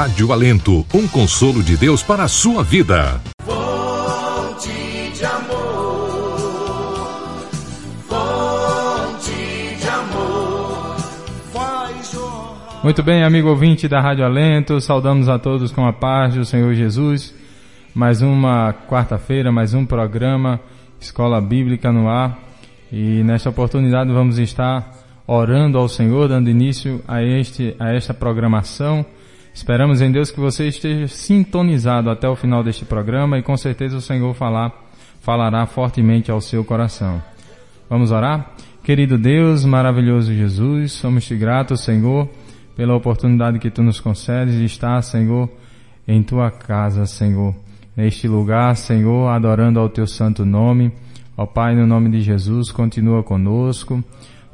Rádio Alento, um consolo de Deus para a sua vida. Fonte de amor, fonte de amor, faz jorrar. Muito bem, amigo ouvinte da Rádio Alento, saudamos a todos com a paz do Senhor Jesus. Mais uma quarta-feira, mais um programa Escola Bíblica no ar. E nesta oportunidade vamos estar orando ao Senhor, dando início a, este, a esta programação. Esperamos em Deus que você esteja sintonizado até o final deste programa e com certeza o Senhor falar, falará fortemente ao seu coração. Vamos orar? Querido Deus, maravilhoso Jesus, somos-te gratos, Senhor, pela oportunidade que tu nos concedes de estar, Senhor, em tua casa, Senhor. Neste lugar, Senhor, adorando ao teu santo nome. Ó Pai, no nome de Jesus, continua conosco.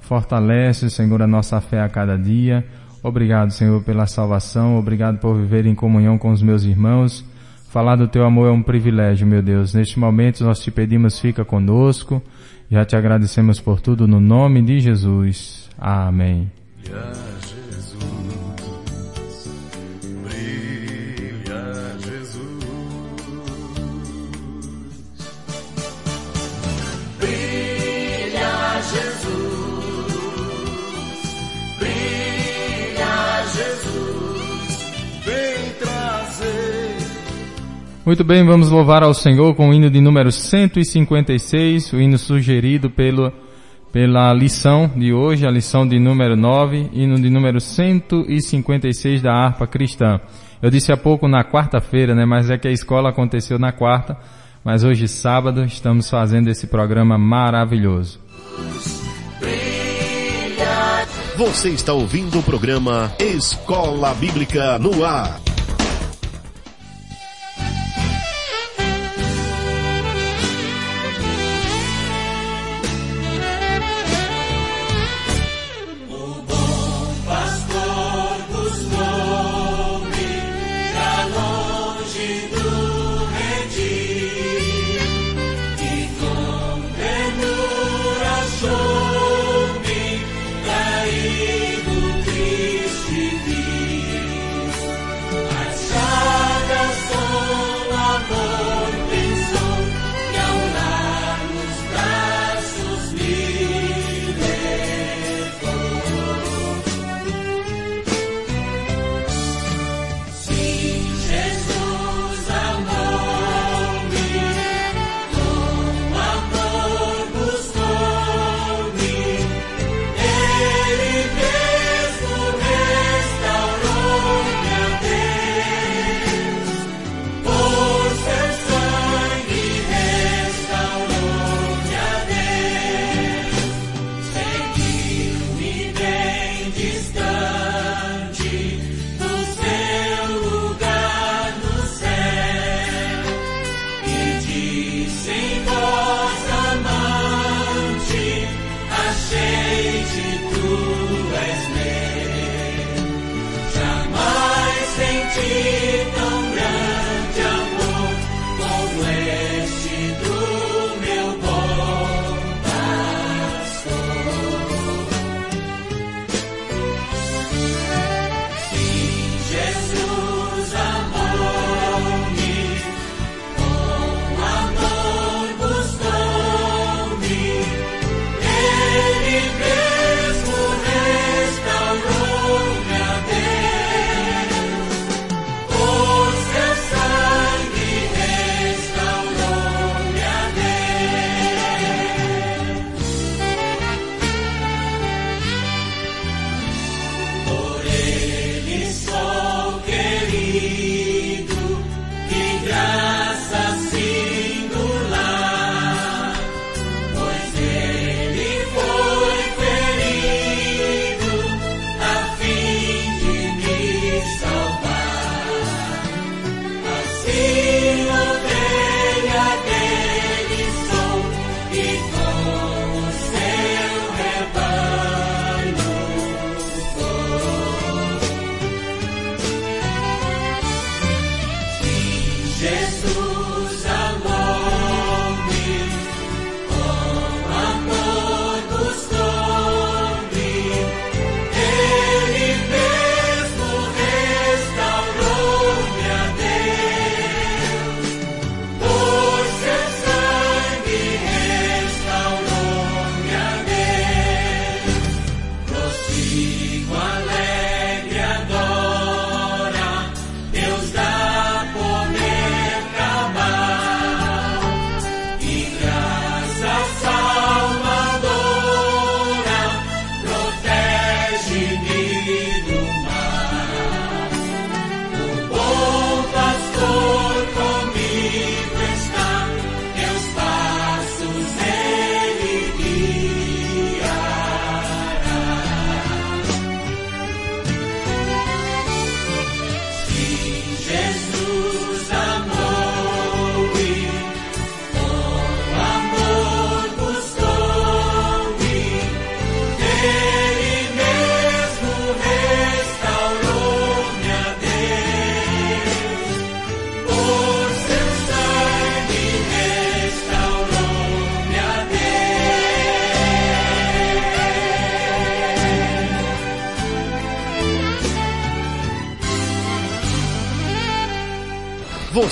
Fortalece, Senhor, a nossa fé a cada dia. Obrigado, Senhor, pela salvação. Obrigado por viver em comunhão com os meus irmãos. Falar do teu amor é um privilégio, meu Deus. Neste momento nós te pedimos, fica conosco. Já te agradecemos por tudo no nome de Jesus. Amém. Brilha Muito bem, vamos louvar ao Senhor com o hino de número 156, o hino sugerido pelo, pela lição de hoje, a lição de número 9, hino de número 156 da harpa cristã. Eu disse há pouco na quarta-feira, né, mas é que a escola aconteceu na quarta, mas hoje sábado estamos fazendo esse programa maravilhoso. Você está ouvindo o programa Escola Bíblica no Ar.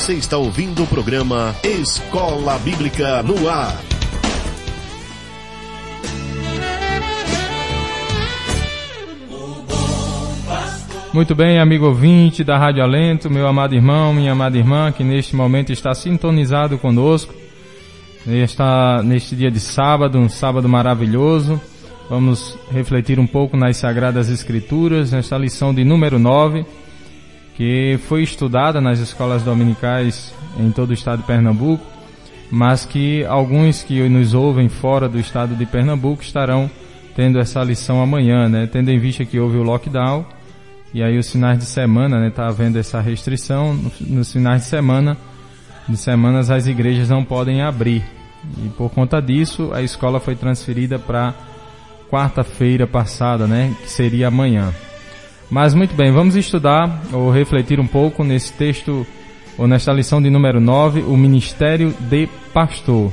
Você está ouvindo o programa Escola Bíblica no Ar. Muito bem, amigo ouvinte da Rádio Alento, meu amado irmão, minha amada irmã, que neste momento está sintonizado conosco, está neste dia de sábado, um sábado maravilhoso. Vamos refletir um pouco nas Sagradas Escrituras, nesta lição de número 9, que foi estudada nas escolas dominicais em todo o estado de Pernambuco, mas que alguns que nos ouvem fora do estado de Pernambuco estarão tendo essa lição amanhã, né? Tendo em vista que houve o lockdown e aí os finais de semana, né, tá havendo essa restrição, nos finais de semana, de semanas as igrejas não podem abrir. E por conta disso, a escola foi transferida para quarta-feira passada, né, que seria amanhã. Mas muito bem, vamos estudar ou refletir um pouco nesse texto ou nesta lição de número 9, o ministério de pastor.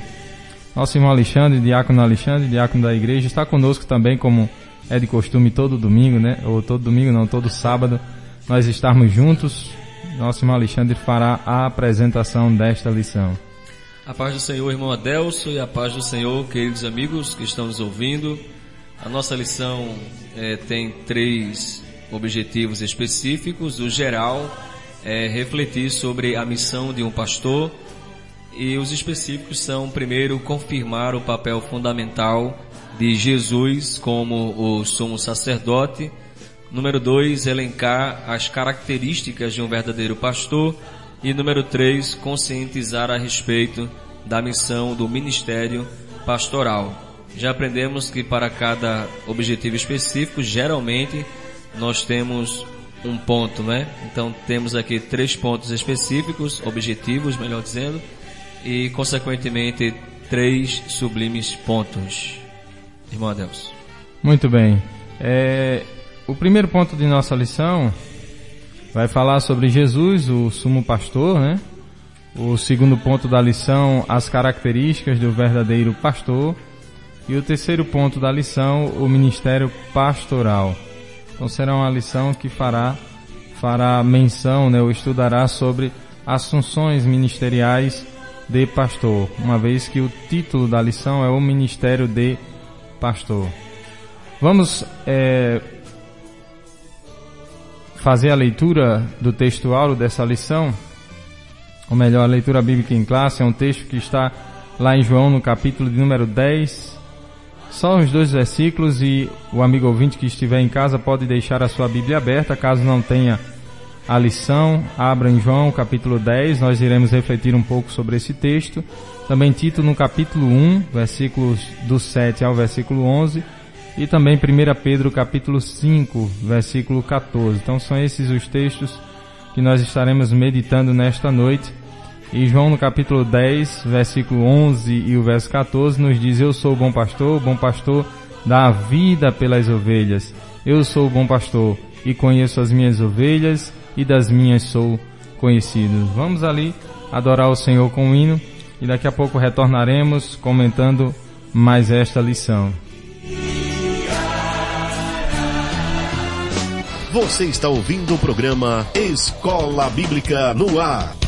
Nosso irmão Alexandre, diácono Alexandre, diácono da igreja, está conosco também como é de costume todo domingo, né? Ou todo domingo não, todo sábado, nós estarmos juntos. Nosso irmão Alexandre fará a apresentação desta lição. A paz do Senhor, irmão Adelso, e a paz do Senhor, queridos amigos que estão nos ouvindo. A nossa lição é, tem três objetivos específicos. O geral é refletir sobre a missão de um pastor e os específicos são, primeiro, confirmar o papel fundamental de Jesus como o sumo sacerdote. Número dois, elencar as características de um verdadeiro pastor. E número três, conscientizar a respeito da missão do ministério pastoral. Já aprendemos que para cada objetivo específico, geralmente nós temos um ponto, né? Então temos aqui três pontos específicos, objetivos, melhor dizendo, e consequentemente três sublimes pontos. Irmão Adeus. Muito bem. É, o primeiro ponto de nossa lição vai falar sobre Jesus, o sumo pastor, né? O segundo ponto da lição, as características do verdadeiro pastor. E o terceiro ponto da lição, o ministério pastoral. Então será uma lição que fará, fará menção, né, ou estudará sobre as funções ministeriais de pastor, uma vez que o título da lição é o ministério de pastor. Vamos é, fazer a leitura do textual dessa lição, ou melhor, a leitura bíblica em classe, é um texto que está lá em João no capítulo de número 10, só os dois versículos e o amigo ouvinte que estiver em casa pode deixar a sua Bíblia aberta, caso não tenha a lição, abra em João capítulo 10, nós iremos refletir um pouco sobre esse texto. Também Tito no capítulo 1, versículos do 7 ao versículo 11. E também 1 Pedro capítulo 5, versículo 14. Então são esses os textos que nós estaremos meditando nesta noite. E João no capítulo 10, versículo 11 e o verso 14 nos diz, Eu sou o bom pastor, o bom pastor dá vida pelas ovelhas. Eu sou o bom pastor e conheço as minhas ovelhas e das minhas sou conhecido. Vamos ali adorar o Senhor com o hino e daqui a pouco retornaremos comentando mais esta lição. Você está ouvindo o programa Escola Bíblica no Ar.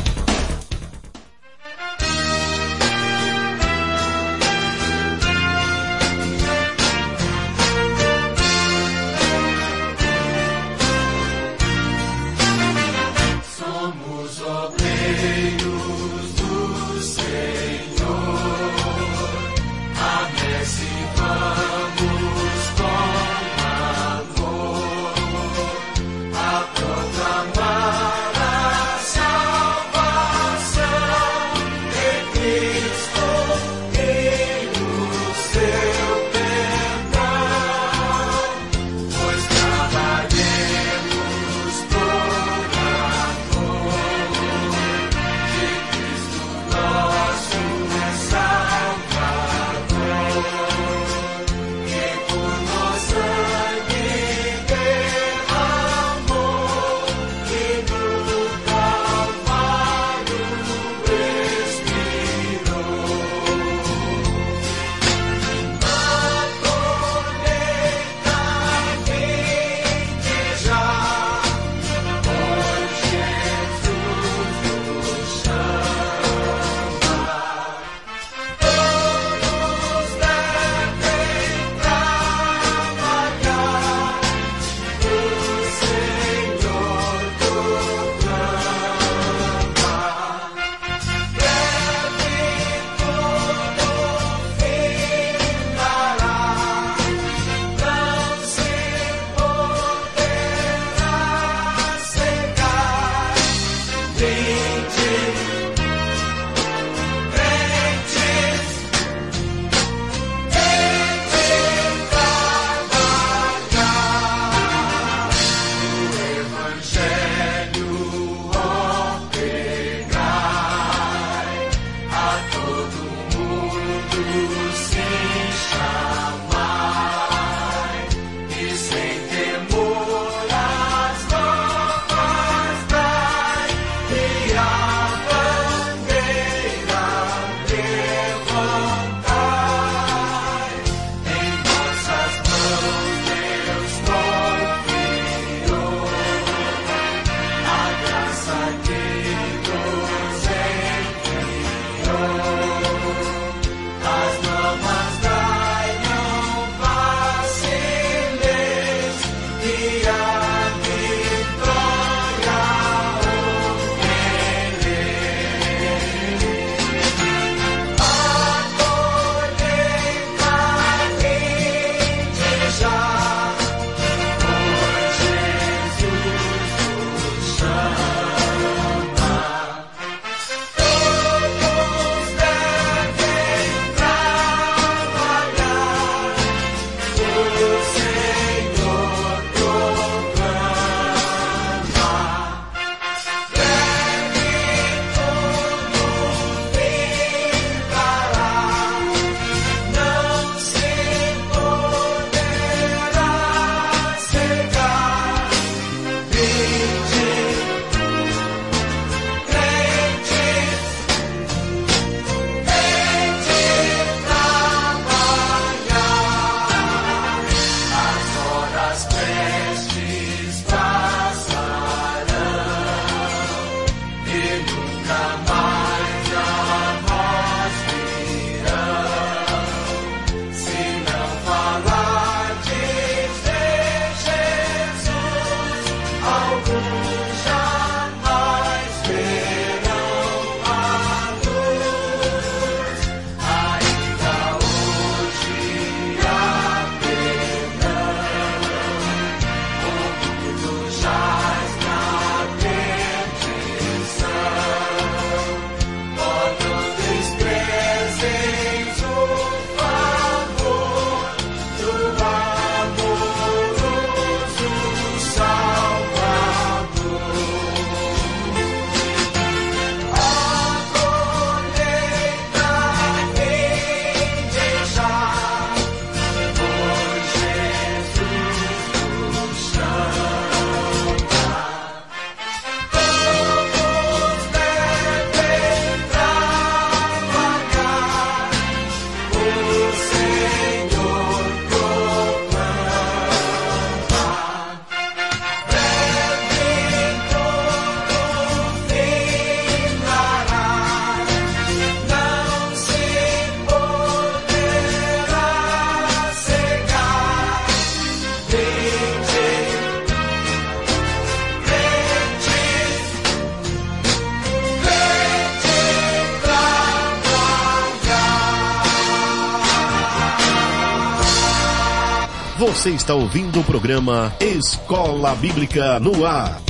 Você está ouvindo o programa Escola Bíblica no Ar.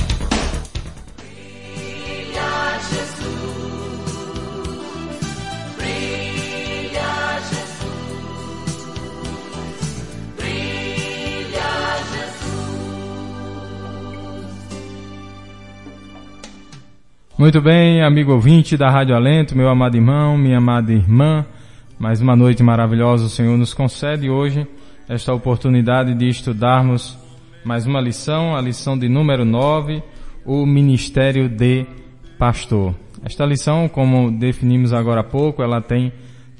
Muito bem, amigo ouvinte da Rádio Alento, meu amado irmão, minha amada irmã, mais uma noite maravilhosa o Senhor nos concede hoje esta oportunidade de estudarmos mais uma lição, a lição de número 9, o Ministério de Pastor. Esta lição, como definimos agora há pouco, ela tem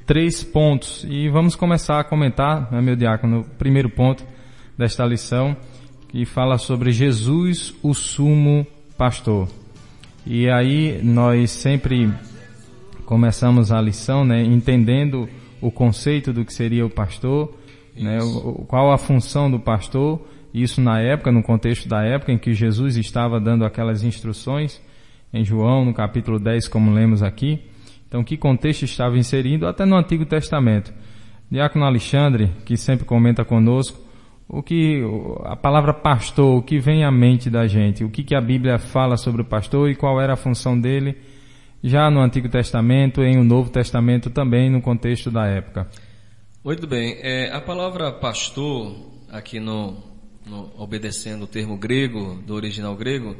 três pontos e vamos começar a comentar, né, meu diácono, o primeiro ponto desta lição, que fala sobre Jesus, o sumo pastor. E aí nós sempre começamos a lição, né, entendendo o conceito do que seria o pastor, né, o, o- qual a função do pastor, isso na época, no contexto da época em que Jesus estava dando aquelas instruções, em João, no capítulo 10, como lemos aqui. Então, que contexto estava inserido até no Antigo Testamento. Diácono Alexandre, que sempre comenta conosco, o que a palavra pastor, o que vem à mente da gente, o que, que a Bíblia fala sobre o pastor e qual era a função dele, já no Antigo Testamento e no Novo Testamento também no contexto da época. Muito bem. É, a palavra pastor, aqui no, no- obedecendo o termo grego, do original grego,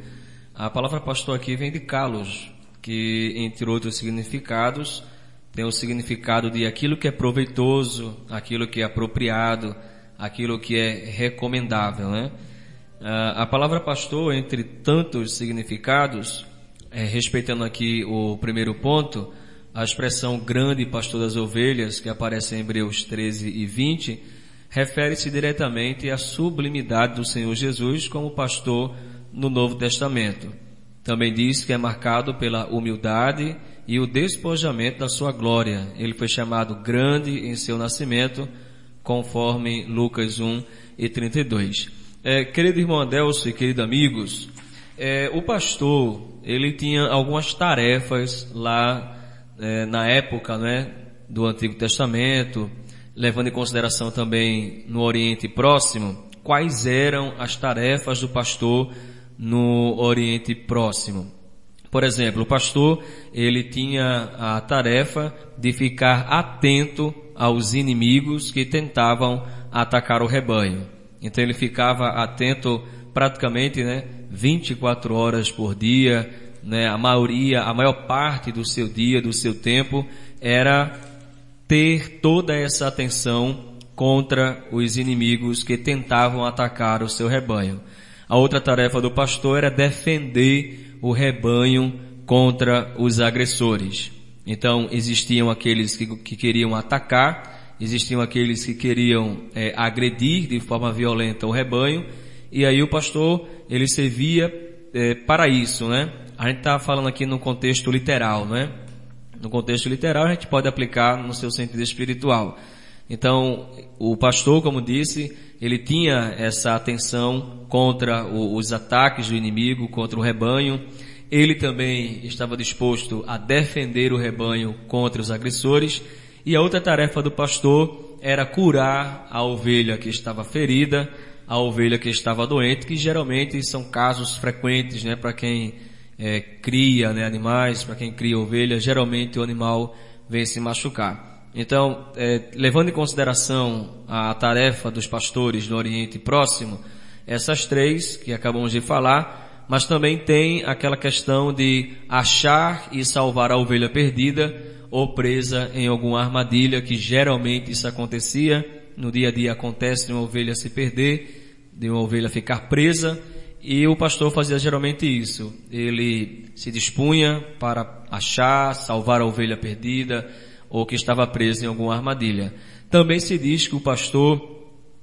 a palavra pastor aqui vem de kalos, que entre outros significados tem o significado de aquilo que é proveitoso, aquilo que é apropriado, aquilo que é recomendável, né? Ah, a palavra pastor, entre tantos significados, é, respeitando aqui o primeiro ponto, a expressão grande pastor das ovelhas, que aparece em Hebreus 13 e 20, refere-se diretamente à sublimidade do Senhor Jesus como pastor no Novo Testamento. Também diz que é marcado pela humildade e o despojamento da sua glória. Ele foi chamado grande em seu nascimento, conforme Lucas 1 e 32. É, querido irmão Adelso e queridos amigos, é, o pastor, ele tinha algumas tarefas lá é, na época né, do Antigo Testamento, levando em consideração também no Oriente Próximo, quais eram as tarefas do pastor no Oriente Próximo. Por exemplo, o pastor, ele tinha a tarefa de ficar atento aos inimigos que tentavam atacar o rebanho. Então ele ficava atento praticamente, né, 24 horas por dia, né, a maioria, a maior parte do seu dia, do seu tempo, era ter toda essa atenção contra os inimigos que tentavam atacar o seu rebanho. A outra tarefa do pastor era defender o rebanho contra os agressores. Então existiam aqueles que, que queriam atacar, existiam aqueles que queriam é, agredir de forma violenta o rebanho, e aí o pastor ele servia é, para isso, né? A gente está falando aqui no contexto literal, né? No contexto literal a gente pode aplicar no seu sentido espiritual. Então, o pastor, como disse, ele tinha essa atenção contra os ataques do inimigo, contra o rebanho. Ele também estava disposto a defender o rebanho contra os agressores. E a outra tarefa do pastor era curar a ovelha que estava ferida, a ovelha que estava doente, que geralmente são casos frequentes, né, para quem é, cria né, animais, para quem cria ovelha, geralmente o animal vem se machucar. Então, é, levando em consideração a tarefa dos pastores do Oriente Próximo, essas três que acabamos de falar, mas também tem aquela questão de achar e salvar a ovelha perdida ou presa em alguma armadilha, que geralmente isso acontecia, no dia a dia acontece de uma ovelha se perder, de uma ovelha ficar presa, e o pastor fazia geralmente isso. Ele se dispunha para achar, salvar a ovelha perdida, ou que estava preso em alguma armadilha. Também se diz que o pastor,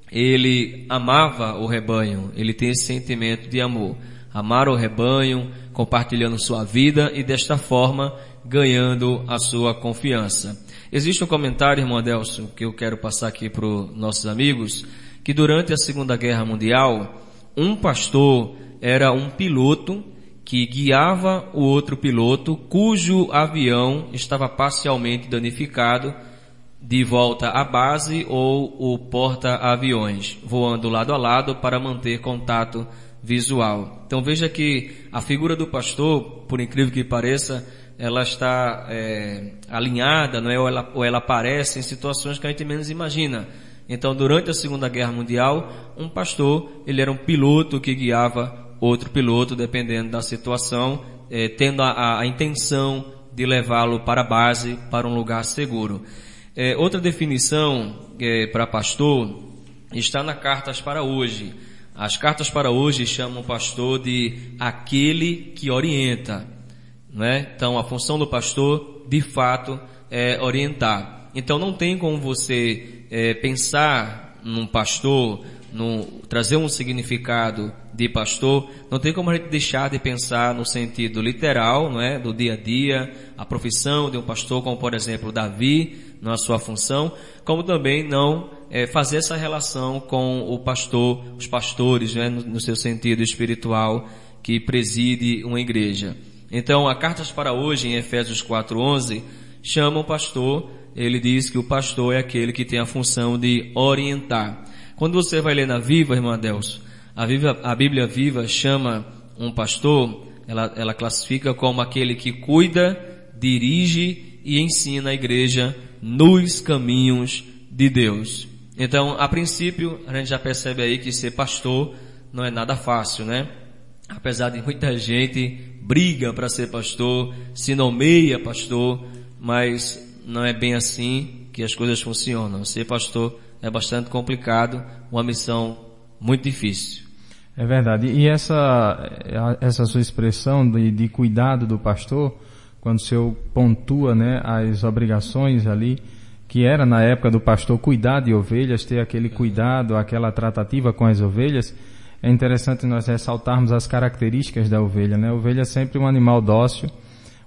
ele amava o rebanho, ele tem esse sentimento de amor. Amar o rebanho, compartilhando sua vida e desta forma ganhando a sua confiança. Existe um comentário, irmão Adelson, que eu quero passar aqui para os nossos amigos, que durante a Segunda Guerra Mundial, um pastor era um piloto que guiava o outro piloto cujo avião estava parcialmente danificado de volta à base ou o porta-aviões, voando lado a lado para manter contato visual. Então veja que a figura do pastor, por incrível que pareça, ela está é, alinhada, não é? Ou ela, ou ela aparece em situações que a gente menos imagina. Então, durante a Segunda Guerra Mundial, um pastor, ele era um piloto que guiava outro piloto, dependendo da situação, é, tendo a, a, intenção de levá-lo para a base, para um lugar seguro. É, outra definição é, para pastor está na Cartas para Hoje. As Cartas para Hoje chamam o pastor de aquele que orienta. Né? Então, a função do pastor, de fato, é orientar. Então, não tem como você é, pensar num pastor, num, trazer um significado de pastor, não tem como a gente deixar de pensar no sentido literal, não é, do dia a dia, a profissão de um pastor, como por exemplo Davi, na sua função, como também não é, fazer essa relação com o pastor, os pastores, né, no, no seu sentido espiritual que preside uma igreja. Então, a Cartas para Hoje, em Efésios 4.11, chama o pastor, ele diz que o pastor é aquele que tem a função de orientar. Quando você vai ler na Viva, irmã Adelso, a, Viva, a Bíblia Viva chama um pastor, ela, ela classifica como aquele que cuida, dirige e ensina a igreja nos caminhos de Deus. Então, a princípio, a gente já percebe aí que ser pastor não é nada fácil, né? Apesar de muita gente briga para ser pastor, se nomeia pastor, mas não é bem assim que as coisas funcionam. Ser pastor é bastante complicado, uma missão muito difícil. É verdade. E essa, essa sua expressão de, de cuidado do pastor, quando o senhor pontua né, as obrigações ali, que era na época do pastor cuidar de ovelhas, ter aquele cuidado, aquela tratativa com as ovelhas, é interessante nós ressaltarmos as características da ovelha, né? A ovelha é sempre um animal dócil,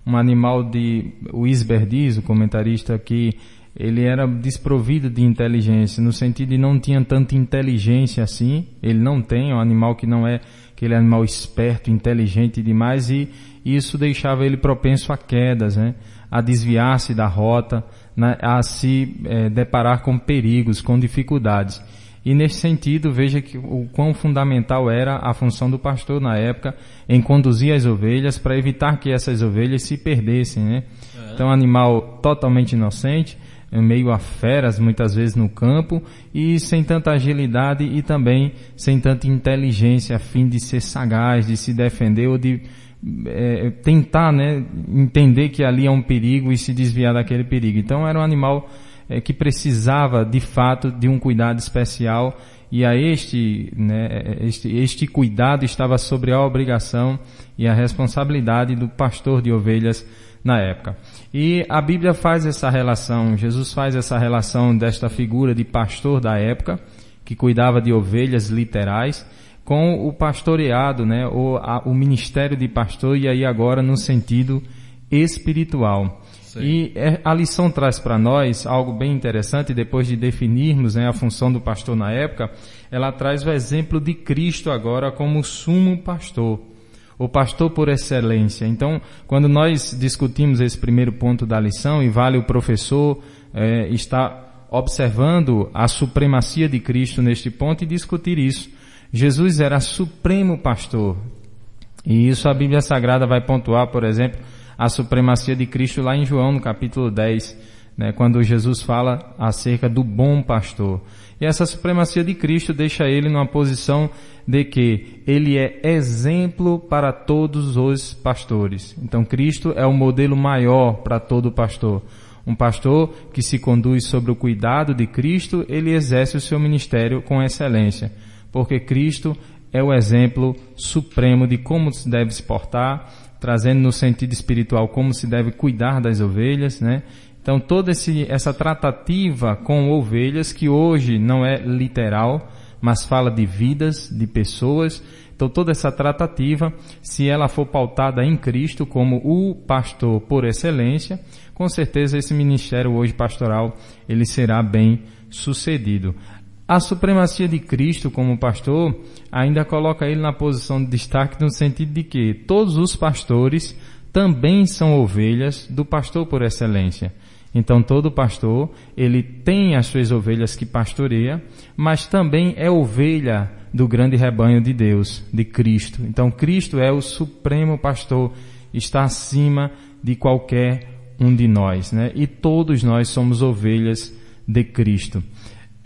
um animal de, o Isber diz, o comentarista, que ele era desprovido de inteligência, no sentido de não tinha tanta inteligência assim, ele não tem, é um animal que não é aquele animal esperto, inteligente demais, e isso deixava ele propenso a quedas, né? a desviar-se da rota, né? a se é, deparar com perigos, com dificuldades. E nesse sentido, veja que o quão fundamental era a função do pastor na época em conduzir as ovelhas para evitar que essas ovelhas se perdessem, né? É. Então, animal totalmente inocente, meio a feras muitas vezes no campo e sem tanta agilidade e também sem tanta inteligência a fim de ser sagaz, de se defender ou de é, tentar, né, entender que ali é um perigo e se desviar daquele perigo. Então, era um animal é, que precisava de fato de um cuidado especial e a este, né, este, este cuidado estava sobre a obrigação e a responsabilidade do pastor de ovelhas na época. E a Bíblia faz essa relação, Jesus faz essa relação desta figura de pastor da época, que cuidava de ovelhas literais, com o pastoreado, né, ou a, o ministério de pastor, e aí agora no sentido espiritual. E é, a lição traz para nós algo bem interessante, depois de definirmos né, a função do pastor na época, ela traz o exemplo de Cristo agora como sumo pastor, o pastor por excelência. Então, quando nós discutimos esse primeiro ponto da lição, e vale o professor é, estar observando a supremacia de Cristo neste ponto e discutir isso. Jesus era supremo pastor. E isso a Bíblia Sagrada vai pontuar, por exemplo, a supremacia de Cristo lá em João, no capítulo 10, né, quando Jesus fala acerca do bom pastor. E essa supremacia de Cristo deixa ele numa posição de que ele é exemplo para todos os pastores. Então Cristo é o modelo maior para todo pastor. Um pastor que se conduz sobre o cuidado de Cristo, ele exerce o seu ministério com excelência, porque Cristo é o exemplo supremo de como se deve se portar, trazendo no sentido espiritual como se deve cuidar das ovelhas, né? Então toda esse, essa tratativa com ovelhas que hoje não é literal, mas fala de vidas, de pessoas. Então toda essa tratativa, se ela for pautada em Cristo como o pastor por excelência, com certeza esse ministério hoje pastoral ele será bem sucedido. A supremacia de Cristo como pastor ainda coloca ele na posição de destaque no sentido de que todos os pastores também são ovelhas do pastor por excelência. Então todo pastor, ele tem as suas ovelhas que pastoreia, mas também é ovelha do grande rebanho de Deus, de Cristo. Então Cristo é o supremo pastor, está acima de qualquer um de nós, né? E todos nós somos ovelhas de Cristo.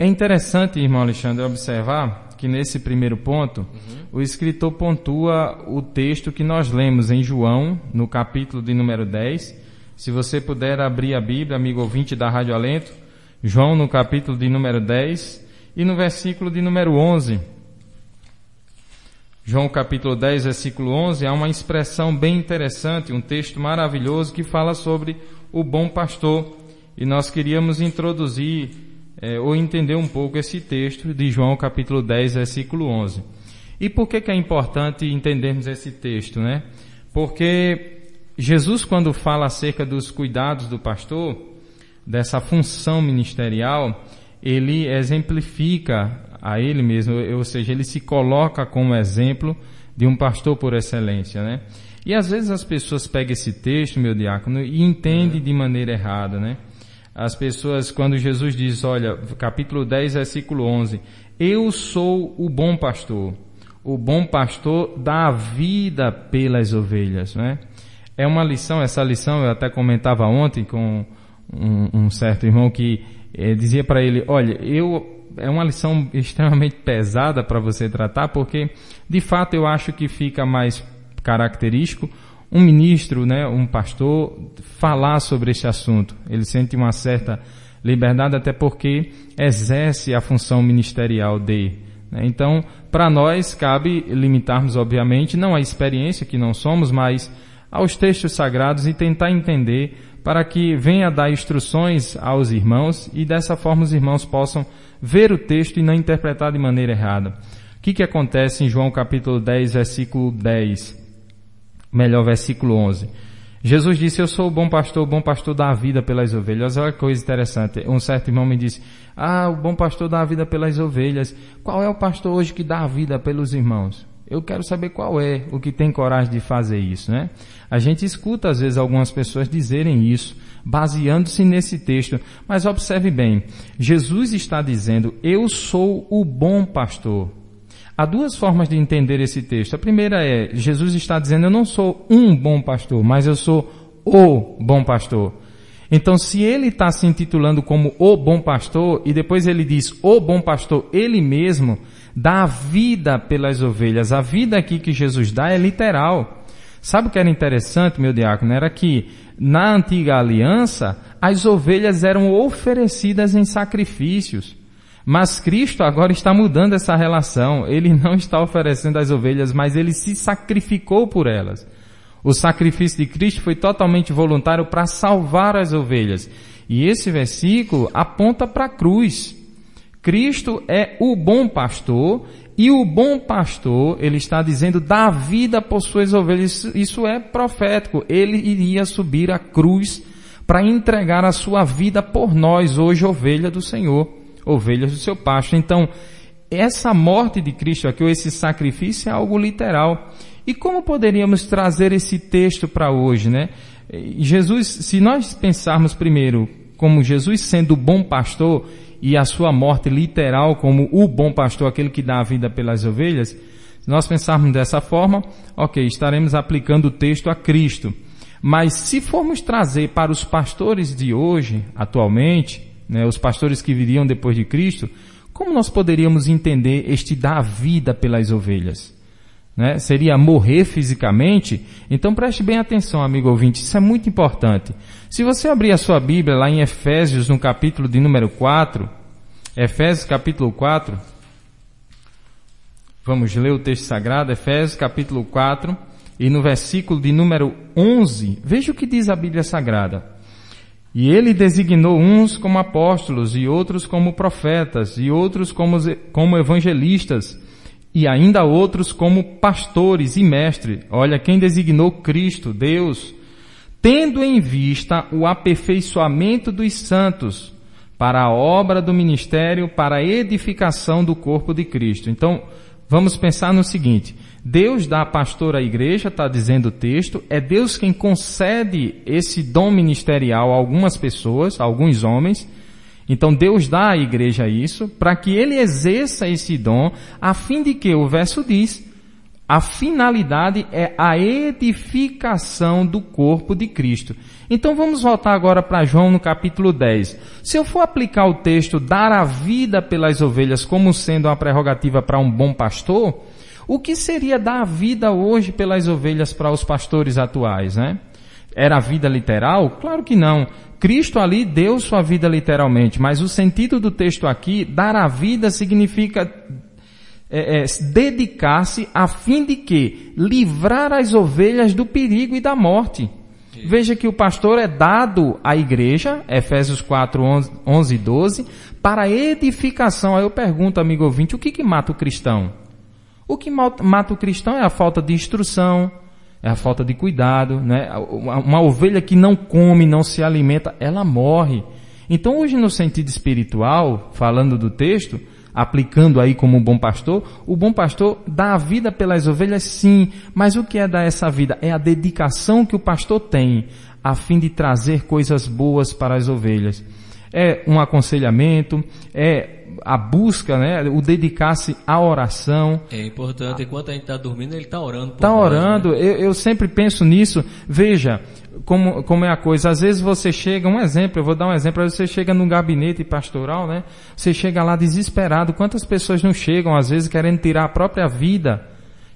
É interessante, irmão Alexandre, observar que nesse primeiro ponto, uhum. o escritor pontua o texto que nós lemos em João, no capítulo de número 10. Se você puder abrir a Bíblia, amigo ouvinte da Rádio Alento, João no capítulo de número 10 e no versículo de número 11. João capítulo 10, versículo 11, há uma expressão bem interessante, um texto maravilhoso que fala sobre o bom pastor. E nós queríamos introduzir é, ou entender um pouco esse texto de João capítulo 10, versículo 11. E por que, que é importante entendermos esse texto, né? Porque Jesus, quando fala acerca dos cuidados do pastor, dessa função ministerial, ele exemplifica a ele mesmo, ou seja, ele se coloca como exemplo de um pastor por excelência, né? E às vezes as pessoas pegam esse texto, meu diácono, e entendem de maneira errada, né? As pessoas, quando Jesus diz, olha, capítulo 10, versículo 11, eu sou o bom pastor. O bom pastor dá vida pelas ovelhas, né? É uma lição, essa lição eu até comentava ontem com um, um certo irmão que eh, dizia para ele, olha, eu é uma lição extremamente pesada para você tratar, porque de fato eu acho que fica mais característico um ministro, né, um pastor, falar sobre este assunto. Ele sente uma certa liberdade até porque exerce a função ministerial de. Né? Então, para nós cabe limitarmos, obviamente, não a experiência que não somos, mas aos textos sagrados e tentar entender para que venha dar instruções aos irmãos e dessa forma os irmãos possam ver o texto e não interpretar de maneira errada. O que, que acontece em João capítulo 10, versículo 10? Melhor, versículo 11. Jesus disse, eu sou o bom pastor, o bom pastor dá a vida pelas ovelhas. Olha que coisa interessante. Um certo irmão me disse, ah, o bom pastor dá a vida pelas ovelhas. Qual é o pastor hoje que dá a vida pelos irmãos? Eu quero saber qual é o que tem coragem de fazer isso, né? A gente escuta às vezes algumas pessoas dizerem isso, baseando-se nesse texto. Mas observe bem, Jesus está dizendo, eu sou o bom pastor. Há duas formas de entender esse texto. A primeira é, Jesus está dizendo, eu não sou um bom pastor, mas eu sou o bom pastor. Então, se ele está se intitulando como o bom pastor, e depois ele diz o bom pastor, ele mesmo dá a vida pelas ovelhas. A vida aqui que Jesus dá é literal. Sabe o que era interessante, meu diácono? Era que na antiga aliança, as ovelhas eram oferecidas em sacrifícios. Mas Cristo agora está mudando essa relação. Ele não está oferecendo as ovelhas, mas ele se sacrificou por elas. O sacrifício de Cristo foi totalmente voluntário para salvar as ovelhas. E esse versículo aponta para a cruz. Cristo é o bom pastor e o bom pastor, ele está dizendo, dá vida por suas ovelhas. Isso é profético. Ele iria subir a cruz para entregar a sua vida por nós, hoje ovelha do Senhor ovelhas do seu pasto. Então, essa morte de Cristo aqui, ou esse sacrifício, é algo literal. E como poderíamos trazer esse texto para hoje, né? Jesus, se nós pensarmos primeiro como Jesus sendo o bom pastor e a sua morte literal como o bom pastor, aquele que dá a vida pelas ovelhas, se nós pensarmos dessa forma, ok, estaremos aplicando o texto a Cristo. Mas se formos trazer para os pastores de hoje, atualmente, né, os pastores que viriam depois de Cristo, como nós poderíamos entender este dar vida pelas ovelhas? Né? Seria morrer fisicamente? Então preste bem atenção, amigo ouvinte, isso é muito importante. Se você abrir a sua Bíblia lá em Efésios, no capítulo de número 4, Efésios capítulo 4, vamos ler o texto sagrado, Efésios capítulo 4, e no versículo de número 11, veja o que diz a Bíblia Sagrada. E ele designou uns como apóstolos, e outros como profetas, e outros como, como evangelistas, e ainda outros como pastores e mestres. Olha, quem designou Cristo, Deus, tendo em vista o aperfeiçoamento dos santos, para a obra do ministério, para a edificação do corpo de Cristo. Então, Vamos pensar no seguinte: Deus dá pastor à igreja, está dizendo o texto, é Deus quem concede esse dom ministerial a algumas pessoas, a alguns homens. Então Deus dá à igreja isso para que ele exerça esse dom, a fim de que o verso diz, a finalidade é a edificação do corpo de Cristo. Então vamos voltar agora para João no capítulo 10. Se eu for aplicar o texto dar a vida pelas ovelhas como sendo uma prerrogativa para um bom pastor, o que seria dar a vida hoje pelas ovelhas para os pastores atuais, né? Era a vida literal? Claro que não. Cristo ali deu sua vida literalmente, mas o sentido do texto aqui, dar a vida significa é, é, dedicar-se a fim de que? Livrar as ovelhas do perigo e da morte. Veja que o pastor é dado à igreja, Efésios 4, 11 e 12, para edificação. Aí eu pergunto, amigo ouvinte, o que, que mata o cristão? O que mata o cristão é a falta de instrução, é a falta de cuidado, né? Uma ovelha que não come, não se alimenta, ela morre. Então hoje no sentido espiritual, falando do texto, aplicando aí como um bom pastor, o bom pastor dá a vida pelas ovelhas sim, mas o que é dar essa vida? É a dedicação que o pastor tem a fim de trazer coisas boas para as ovelhas. É um aconselhamento, é a busca, né, o dedicar-se à oração. É importante, enquanto a gente está dormindo, ele está orando. Está orando, né? eu, eu sempre penso nisso. Veja, como, como é a coisa. Às vezes você chega, um exemplo, eu vou dar um exemplo, você chega num gabinete pastoral, né? Você chega lá desesperado. Quantas pessoas não chegam, às vezes, querendo tirar a própria vida?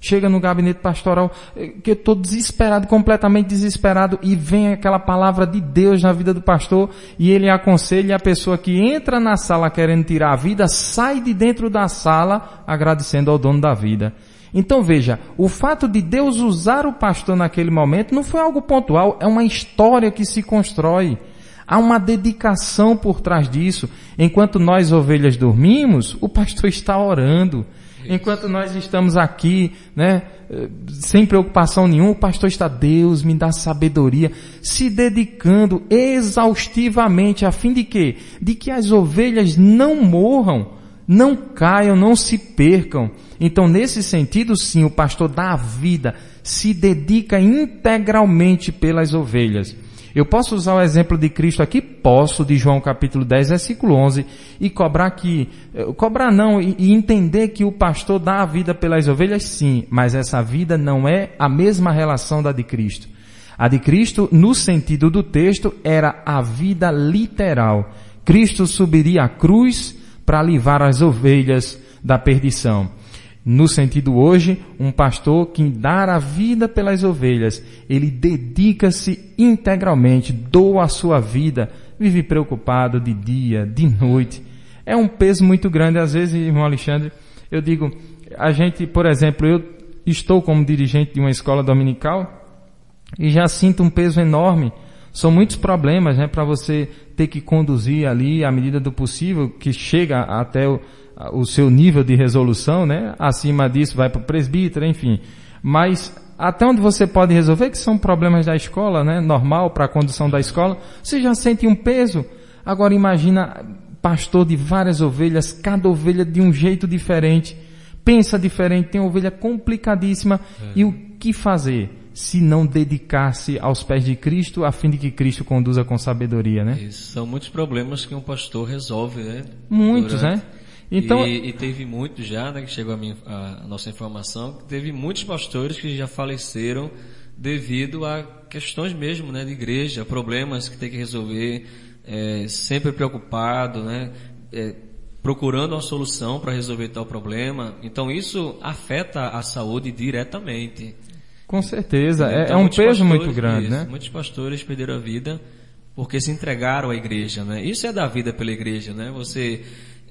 Chega no gabinete pastoral, eh, que eu estou desesperado, completamente desesperado, e vem aquela palavra de Deus na vida do pastor, e ele aconselha a pessoa que entra na sala querendo tirar a vida, sai de dentro da sala agradecendo ao dono da vida. Então veja, o fato de Deus usar o pastor naquele momento não foi algo pontual, é uma história que se constrói. Há uma dedicação por trás disso. Enquanto nós ovelhas dormimos, o pastor está orando. Enquanto nós estamos aqui, né, sem preocupação nenhuma, o pastor está, Deus me dá sabedoria, se dedicando exaustivamente a fim de quê? De que as ovelhas não morram, não caiam, não se percam. Então, nesse sentido, sim, o pastor dá a vida, se dedica integralmente pelas ovelhas. Eu posso usar o exemplo de Cristo aqui? Posso, de João capítulo 10, versículo 11, e cobrar que, eh, cobrar não, e, entender que o pastor dá a vida pelas ovelhas, sim, mas essa vida não é a mesma relação da de Cristo. A de Cristo, no sentido do texto, era a vida literal. Cristo subiria à cruz para livrar as ovelhas da perdição. No sentido hoje, um pastor que dá a vida pelas ovelhas, ele dedica-se integralmente, doa a sua vida, vive preocupado de dia, de noite. É um peso muito grande. Às vezes, irmão Alexandre, eu digo, a gente, por exemplo, eu estou como dirigente de uma escola dominical e já sinto um peso enorme. São muitos problemas, né, para você ter que conduzir ali à medida do possível, que chega até o, o seu nível de resolução, né? Acima disso vai para o presbítero, enfim. Mas até onde você pode resolver, que são problemas da escola, né? Normal para a condução da escola, você já sente um peso. Agora imagina pastor de várias ovelhas, cada ovelha de um jeito diferente, pensa diferente, tem ovelha complicadíssima. É. E o que fazer? Se não dedicar-se aos pés de Cristo, a fim de que Cristo conduza com sabedoria, né? Isso, são muitos problemas que um pastor resolve, né? Muitos, Durante... né? Então, e, e, teve muitos já, né, que chegou a, minha, a, nossa informação, teve muitos pastores que já faleceram devido a questões mesmo, né, de igreja, problemas que tem que resolver, é, sempre preocupado, né, é, procurando uma solução para resolver tal problema. Então isso afeta a saúde diretamente. Com certeza, é, então, é um peso muito grande, isso, né? Muitos pastores perderam a vida porque se entregaram à igreja, né? Isso é da vida pela igreja, né? Você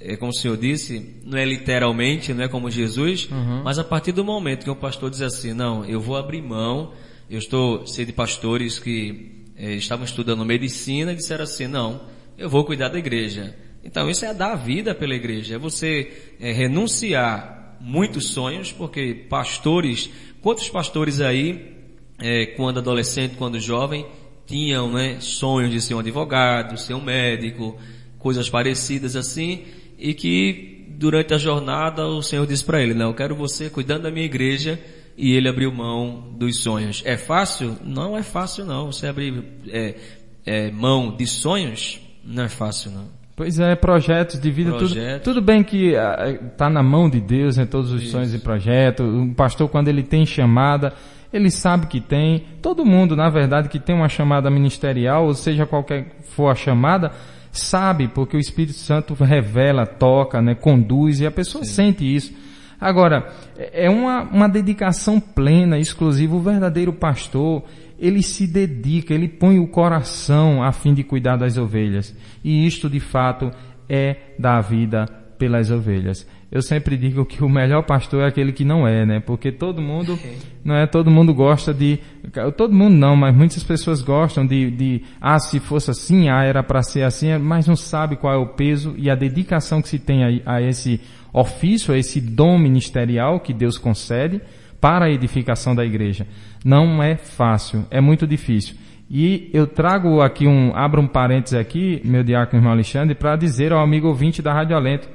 é, como o senhor disse, não é literalmente, não é como Jesus, uhum. mas a partir do momento que o pastor diz assim, não, eu vou abrir mão, eu estou sei de pastores que é, estavam estudando medicina e disseram assim, não, eu vou cuidar da igreja. Então isso é dar a vida pela igreja, é você é, renunciar muitos sonhos, porque pastores, quantos pastores aí, é, quando adolescente, quando jovem, tinham né, sonhos de ser um advogado, ser um médico, coisas parecidas assim, e que durante a jornada o Senhor disse para ele, não, eu quero você cuidando da minha igreja e ele abriu mão dos sonhos. É fácil? Não é fácil não. Você abrir é, é, mão de sonhos não é fácil não. Pois é, projetos de vida, tudo, Projetos. tudo bem que está na mão de Deus, né, todos os sonhos e projetos. O pastor, quando ele tem chamada, ele sabe que tem. Todo mundo, na verdade, que tem uma chamada ministerial, ou seja, qualquer for a chamada, sabe, porque o Espírito Santo revela, toca, né, conduz, e a pessoa sente isso. Agora, é uma, uma dedicação plena, exclusiva. O verdadeiro pastor, ele se dedica, ele põe o coração a fim de cuidar das ovelhas. E isto, de fato, é dar a vida pelas ovelhas. Eu sempre digo que o melhor pastor é aquele que não é, né? Porque todo mundo, não é? Todo mundo gosta de, todo mundo não, mas muitas pessoas gostam de, de ah, se fosse assim, ah, era para ser assim, mas não sabe qual é o peso e a dedicação que se tem a, a esse ofício, a esse dom ministerial que Deus concede para a edificação da igreja. Não é fácil, é muito difícil. E eu trago aqui um, abro um parênteses aqui, meu diácono irmão Alexandre, para dizer ao amigo ouvinte da Rádio Alento,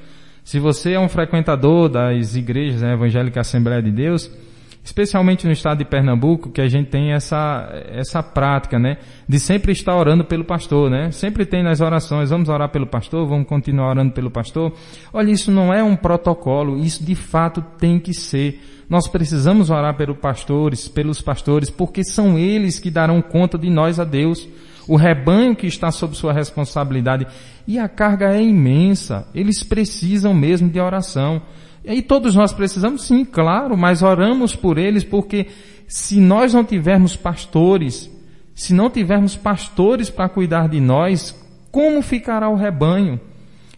se você é um frequentador das igrejas né, evangélicas Assembleia de Deus, especialmente no estado de Pernambuco, que a gente tem essa, essa prática, né, de sempre estar orando pelo pastor, né, sempre tem nas orações, vamos orar pelo pastor, vamos continuar orando pelo pastor. Olha, isso não é um protocolo, isso de fato tem que ser. Nós precisamos orar pelos pastores, pelos pastores, porque são eles que darão conta de nós a Deus. O rebanho que está sob sua responsabilidade. E a carga é imensa. Eles precisam mesmo de oração. E todos nós precisamos, sim, claro, mas oramos por eles porque se nós não tivermos pastores, se não tivermos pastores para cuidar de nós, como ficará o rebanho?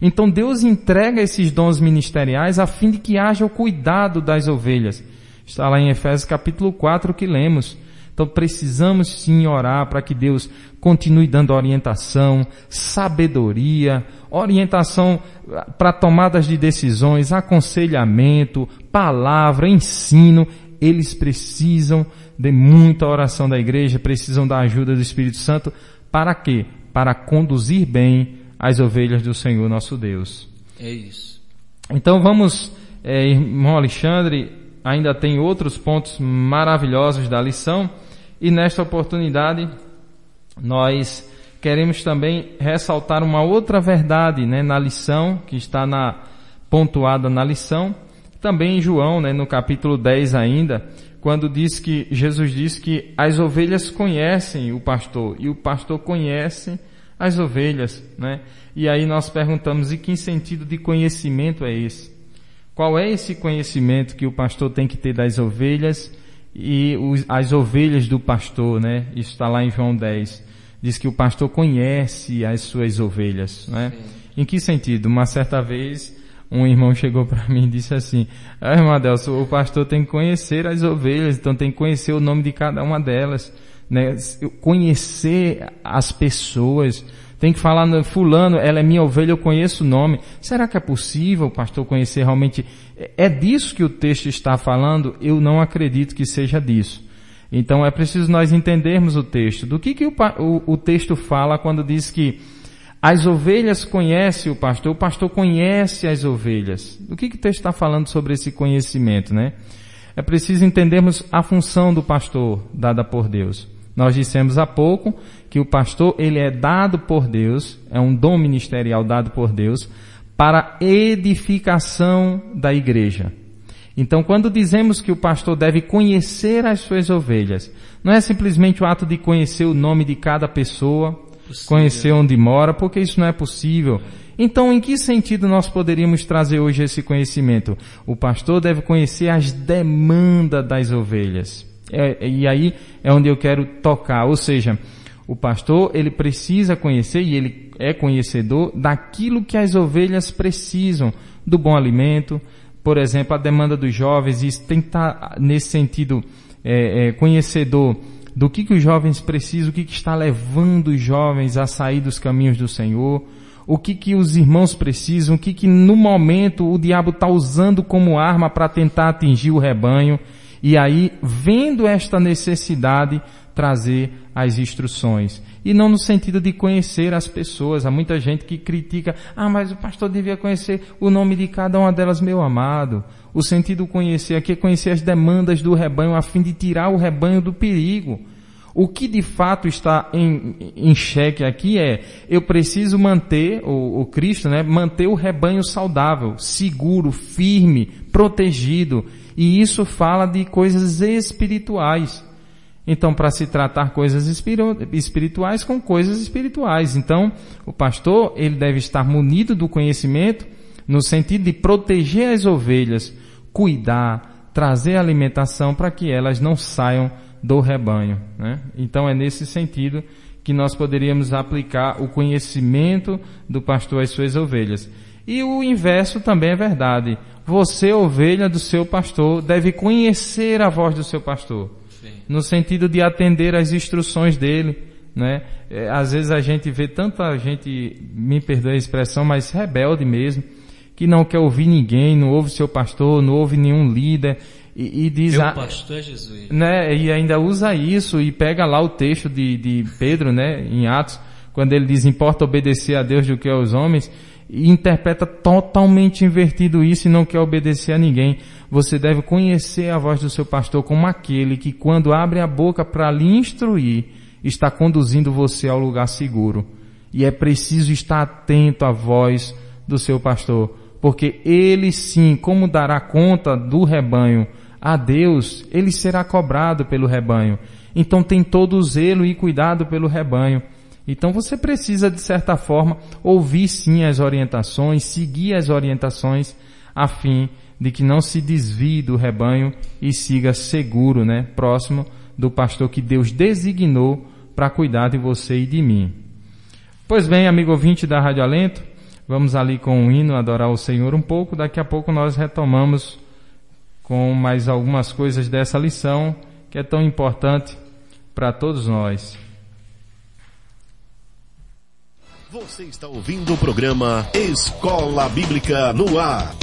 Então Deus entrega esses dons ministeriais a fim de que haja o cuidado das ovelhas. Está lá em Efésios capítulo 4 que lemos. Então precisamos sim orar para que Deus continue dando orientação, sabedoria, orientação para tomadas de decisões, aconselhamento, palavra, ensino. Eles precisam de muita oração da igreja, precisam da ajuda do Espírito Santo. Para quê? Para conduzir bem as ovelhas do Senhor nosso Deus. É isso. Então vamos, é, irmão Alexandre, ainda tem outros pontos maravilhosos da lição e nesta oportunidade nós queremos também ressaltar uma outra verdade né, na lição, que está na, pontuada na lição, também em João, né, no capítulo 10 ainda, quando diz que Jesus diz que as ovelhas conhecem o pastor e o pastor conhece as ovelhas, né? E aí nós perguntamos, e que sentido de conhecimento é esse? Qual é esse conhecimento que o pastor tem que ter das ovelhas e os, as ovelhas do pastor, né? Isso está lá em João 10. Diz que o pastor conhece as suas ovelhas, né? Em que sentido? Uma certa vez, um irmão chegou para mim e disse assim, ah, irmão Adelson, o pastor tem que conhecer as ovelhas, então tem que conhecer o nome de cada uma delas, né? Conhecer as pessoas, tem que falar, no- fulano, ela é minha ovelha, eu conheço o nome. Será que é possível o pastor conhecer realmente? É disso que o texto está falando? Eu não acredito que seja disso. Então é preciso nós entendermos o texto. Do que, que o, o- o texto fala quando diz que as ovelhas conhecem o pastor, o pastor conhece as ovelhas. Do que, que o texto está falando sobre esse conhecimento, né? É preciso entendermos a função do pastor dada por Deus. Nós dissemos há pouco que o pastor ele é dado por Deus, é um dom ministerial dado por Deus para edificação da igreja. Então, quando dizemos que o pastor deve conhecer as suas ovelhas, não é simplesmente o ato de conhecer o nome de cada pessoa, Possível. conhecer onde mora, porque isso não é possível. Então, em que sentido nós poderíamos trazer hoje esse conhecimento? O pastor deve conhecer as demandas das ovelhas. É- e aí é onde eu quero tocar. Ou seja, o pastor, ele precisa conhecer e ele é conhecedor daquilo que as ovelhas precisam, do bom alimento, por exemplo, a demanda dos jovens, isso tem que estar nesse sentido é, é, conhecedor do que, que os jovens precisam, o que, que está levando os jovens a sair dos caminhos do Senhor, o que, que os irmãos precisam, o que, que no momento o diabo está usando como arma para tentar atingir o rebanho. E aí, vendo esta necessidade, trazer as instruções. E não no sentido de conhecer as pessoas. Há muita gente que critica, ah, mas o pastor devia conhecer o nome de cada uma delas, meu amado. O sentido conhecer aqui é conhecer as demandas do rebanho a fim de tirar o rebanho do perigo. O que de fato está em, em xeque aqui é, eu preciso manter, o, o Cristo, né, manter o rebanho saudável, seguro, firme, protegido. E isso fala de coisas espirituais. Então, para se tratar coisas espirituais com coisas espirituais. Então, o pastor, ele deve estar munido do conhecimento no sentido de proteger as ovelhas, cuidar, trazer alimentação para que elas não saiam do rebanho. Né? Então, é nesse sentido que nós poderíamos aplicar o conhecimento do pastor às suas ovelhas. E o inverso também é verdade. Você, ovelha do seu pastor, deve conhecer a voz do seu pastor no sentido de atender às instruções dele, né? É, às vezes a gente vê tanta gente, me perdoe a expressão, mas rebelde mesmo, que não quer ouvir ninguém, não ouve seu pastor, não ouve nenhum líder e, e diz Meu a, pastor é Jesus. né? E ainda usa isso e pega lá o texto de, de Pedro, né? Em Atos, quando ele diz importa obedecer a Deus do que aos homens interpreta totalmente invertido isso e não quer obedecer a ninguém. Você deve conhecer a voz do seu pastor como aquele que, quando abre a boca para lhe instruir, está conduzindo você ao lugar seguro. E é preciso estar atento à voz do seu pastor, porque ele sim, como dará conta do rebanho a Deus, ele será cobrado pelo rebanho. Então tem todo o zelo e cuidado pelo rebanho. Então você precisa, de certa forma, ouvir sim as orientações, seguir as orientações, a fim de que não se desvie do rebanho e siga seguro, né, próximo do pastor que Deus designou para cuidar de você e de mim. Pois bem, amigo ouvinte da Rádio Alento, vamos ali com o um hino adorar o Senhor um pouco, daqui a pouco nós retomamos com mais algumas coisas dessa lição que é tão importante para todos nós. Você está ouvindo o programa Escola Bíblica no Ar.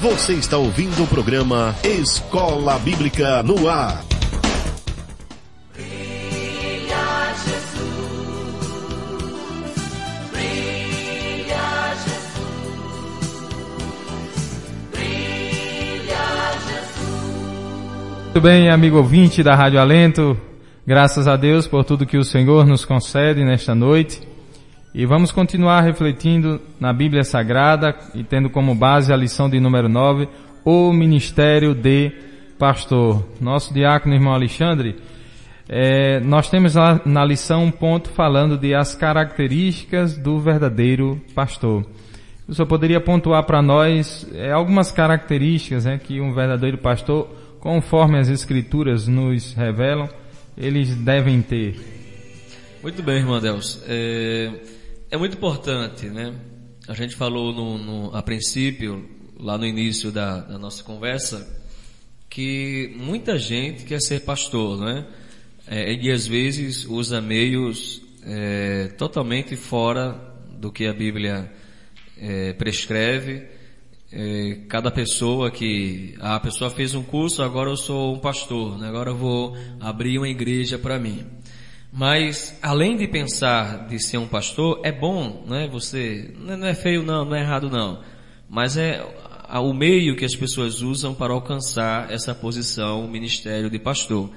Você está ouvindo o programa Escola Bíblica no Ar. Brilha Jesus, brilha Jesus, brilha Jesus. Muito bem, amigo ouvinte da Rádio Alento, graças a Deus por tudo que o Senhor nos concede nesta noite. E vamos continuar refletindo na Bíblia Sagrada e tendo como base a lição de número 9, o ministério de pastor. Nosso diácono irmão Alexandre, é, nós temos lá na lição um ponto falando de as características do verdadeiro pastor. O senhor poderia pontuar para nós é, algumas características né, que um verdadeiro pastor, conforme as escrituras nos revelam, eles devem ter. Muito bem, irmão Deus. É, é muito importante, né? A gente falou no, no- a princípio, lá no início da, da nossa conversa, que muita gente quer ser pastor, né? É, e às vezes usa meios é, totalmente fora do que a Bíblia é, prescreve. É, cada pessoa que ah, a pessoa fez um curso, agora eu sou um pastor, né? agora eu vou abrir uma igreja para mim. Mas além de pensar de ser um pastor, é bom, né? Você não é feio não, não é errado não. Mas é o meio que as pessoas usam para alcançar essa posição, o ministério de pastor.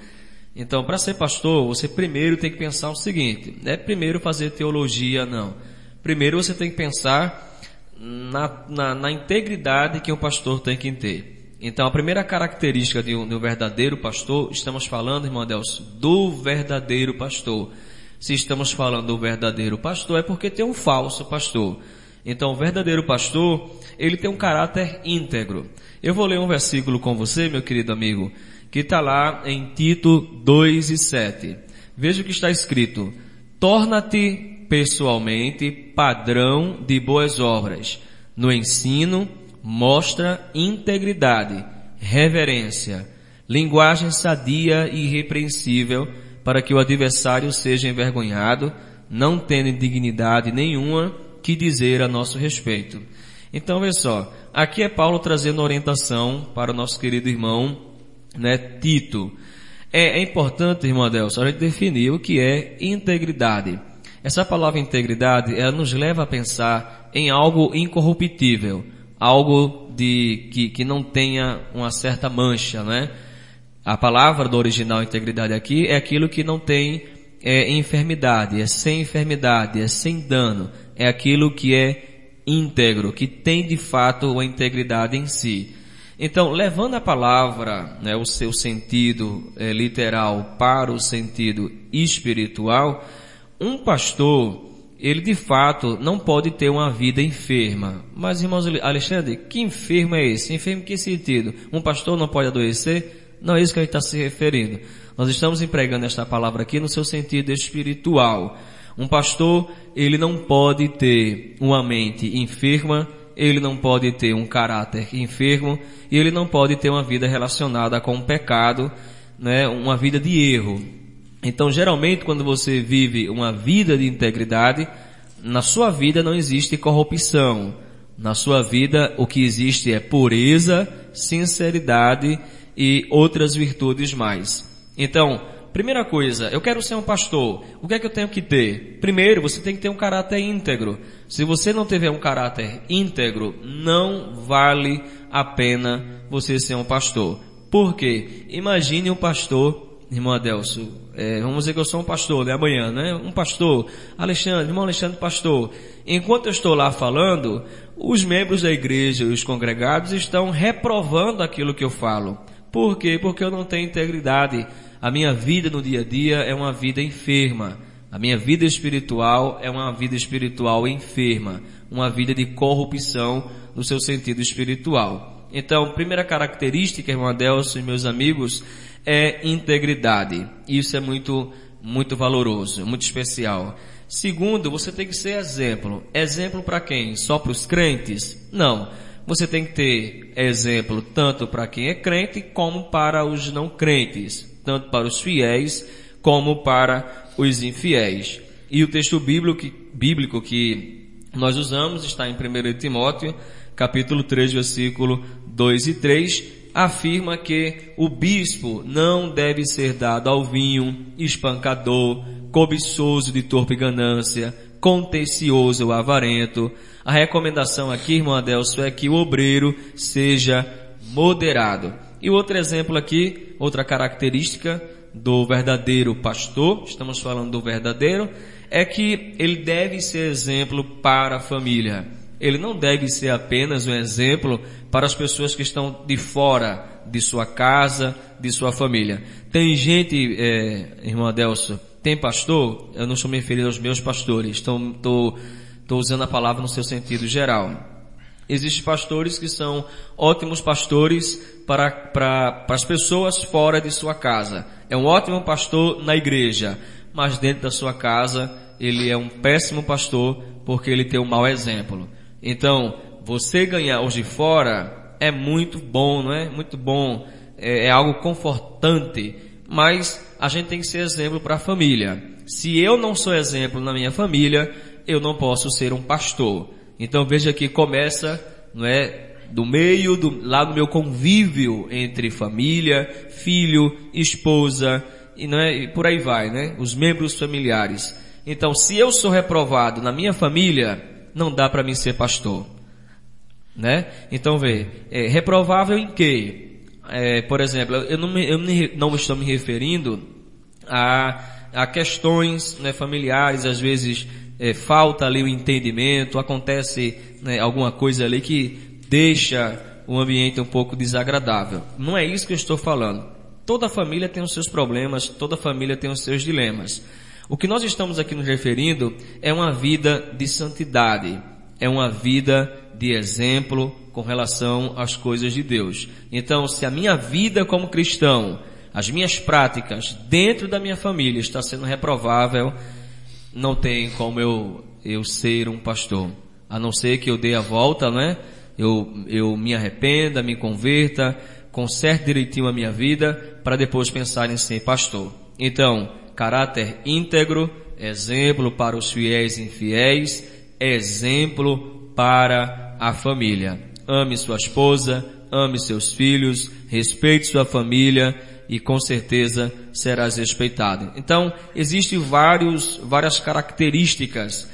Então, para ser pastor, você primeiro tem que pensar o seguinte: não é primeiro fazer teologia, não. Primeiro você tem que pensar na, na, na integridade que um pastor tem que ter. Então, a primeira característica de um, de um verdadeiro pastor, estamos falando, irmão Adelso, do verdadeiro pastor. Se estamos falando do verdadeiro pastor, é porque tem um falso pastor. Então, o verdadeiro pastor, ele tem um caráter íntegro. Eu vou ler um versículo com você, meu querido amigo, que está lá em Tito 2 e 7. Veja o que está escrito. Torna-te pessoalmente padrão de boas obras. No ensino, mostra integridade, reverência, linguagem sadia e irrepreensível, para que o adversário seja envergonhado, não tendo dignidade nenhuma que dizer a nosso respeito. Então, veja só, aqui é Paulo trazendo orientação para o nosso querido irmão, né, Tito. É, é importante, irmão Adelson, a gente definir o que é integridade. Essa palavra integridade, ela nos leva a pensar em algo incorruptível, algo de, que, que não tenha uma certa mancha, né? A palavra do original integridade aqui é aquilo que não tem é, enfermidade, é sem enfermidade, é sem dano, é aquilo que é íntegro, que tem de fato a integridade em si. Então, levando a palavra, né, o seu sentido é, literal para o sentido espiritual, um pastor, ele de fato não pode ter uma vida enferma. Mas, irmãos Alexandre, que enfermo é esse? Enfermo em que sentido? Um pastor não pode adoecer? Não é isso que a gente está se referindo. Nós estamos empregando esta palavra aqui no seu sentido espiritual. Um pastor, ele não pode ter uma mente enferma, ele não pode ter um caráter enfermo e ele não pode ter uma vida relacionada com o pecado, né, uma vida de erro. Então, geralmente, quando você vive uma vida de integridade, na sua vida não existe corrupção. Na sua vida, o que existe é pureza, sinceridade e outras virtudes mais. Então, primeira coisa, eu quero ser um pastor. O que é que eu tenho que ter? Primeiro, você tem que ter um caráter íntegro. Se você não tiver um caráter íntegro, não vale a pena você ser um pastor. Por quê? Imagine um pastor, irmão Adelso, é, vamos dizer que eu sou um pastor, né? Amanhã, né? Um pastor, Alexandre, irmão Alexandre, pastor. Enquanto eu estou lá falando, os membros da igreja e os congregados estão reprovando aquilo que eu falo. Por quê? Porque eu não tenho integridade. A minha vida no dia a dia é uma vida enferma. A minha vida espiritual é uma vida espiritual enferma. Uma vida de corrupção no seu sentido espiritual. Então, primeira característica, irmão Adelson e meus amigos, é integridade. Isso é muito, muito valoroso, muito especial. Segundo, você tem que ser exemplo. Exemplo para quem? Só para os crentes? Não. Você tem que ter exemplo tanto para quem é crente como para os não crentes, tanto para os fiéis como para os infiéis. E o texto bíblico que, bíblico que nós usamos está em 1 Timóteo, capítulo 3, versículo 2 e 3, afirma que o bispo não deve ser dado ao vinho, espancador, cobiçoso de torpe ganância, contencioso ou avarento. A recomendação aqui, irmão Adelso, é que o obreiro seja moderado. E outro exemplo aqui, outra característica do verdadeiro pastor, estamos falando do verdadeiro, é que ele deve ser exemplo para a família. Ele não deve ser apenas um exemplo para as pessoas que estão de fora de sua casa, de sua família. Tem gente, é, irmão Adelso, tem pastor, eu não estou me referindo aos meus pastores, estou usando a palavra no seu sentido geral. Existem pastores que são ótimos pastores para, para, para as pessoas fora de sua casa. É um ótimo pastor na igreja, mas dentro da sua casa ele é um péssimo pastor porque ele tem um mau exemplo. Então, você ganhar de fora é muito bom, não é? Muito bom, é, é algo confortante, mas a gente tem que ser exemplo para a família. Se eu não sou exemplo na minha família, eu não posso ser um pastor. Então veja que começa, não é, do meio, do, lá do meu convívio entre família, filho, esposa, e, não é, e por aí vai, né? Os membros familiares. Então, se eu sou reprovado na minha família, não dá para mim ser pastor, né? Então vê, é, reprovável em quê? É, por exemplo, eu não, me, eu não estou me referindo a, a questões né, familiares, às vezes é, falta ali o entendimento, acontece né, alguma coisa ali que deixa o ambiente um pouco desagradável. Não é isso que eu estou falando. Toda família tem os seus problemas, toda família tem os seus dilemas. O que nós estamos aqui nos referindo é uma vida de santidade, é uma vida de exemplo com relação às coisas de Deus. Então, se a minha vida como cristão, as minhas práticas dentro da minha família está sendo reprovável, não tem como eu, eu ser um pastor. A não ser que eu dê a volta, né? Eu, eu me arrependa, me converta, conserte direitinho a minha vida, para depois pensar em ser pastor. Então, caráter íntegro, exemplo para os fiéis e infiéis, exemplo para a família. Ame sua esposa, ame seus filhos, respeite sua família e com certeza serás respeitado. Então, existem vários, várias características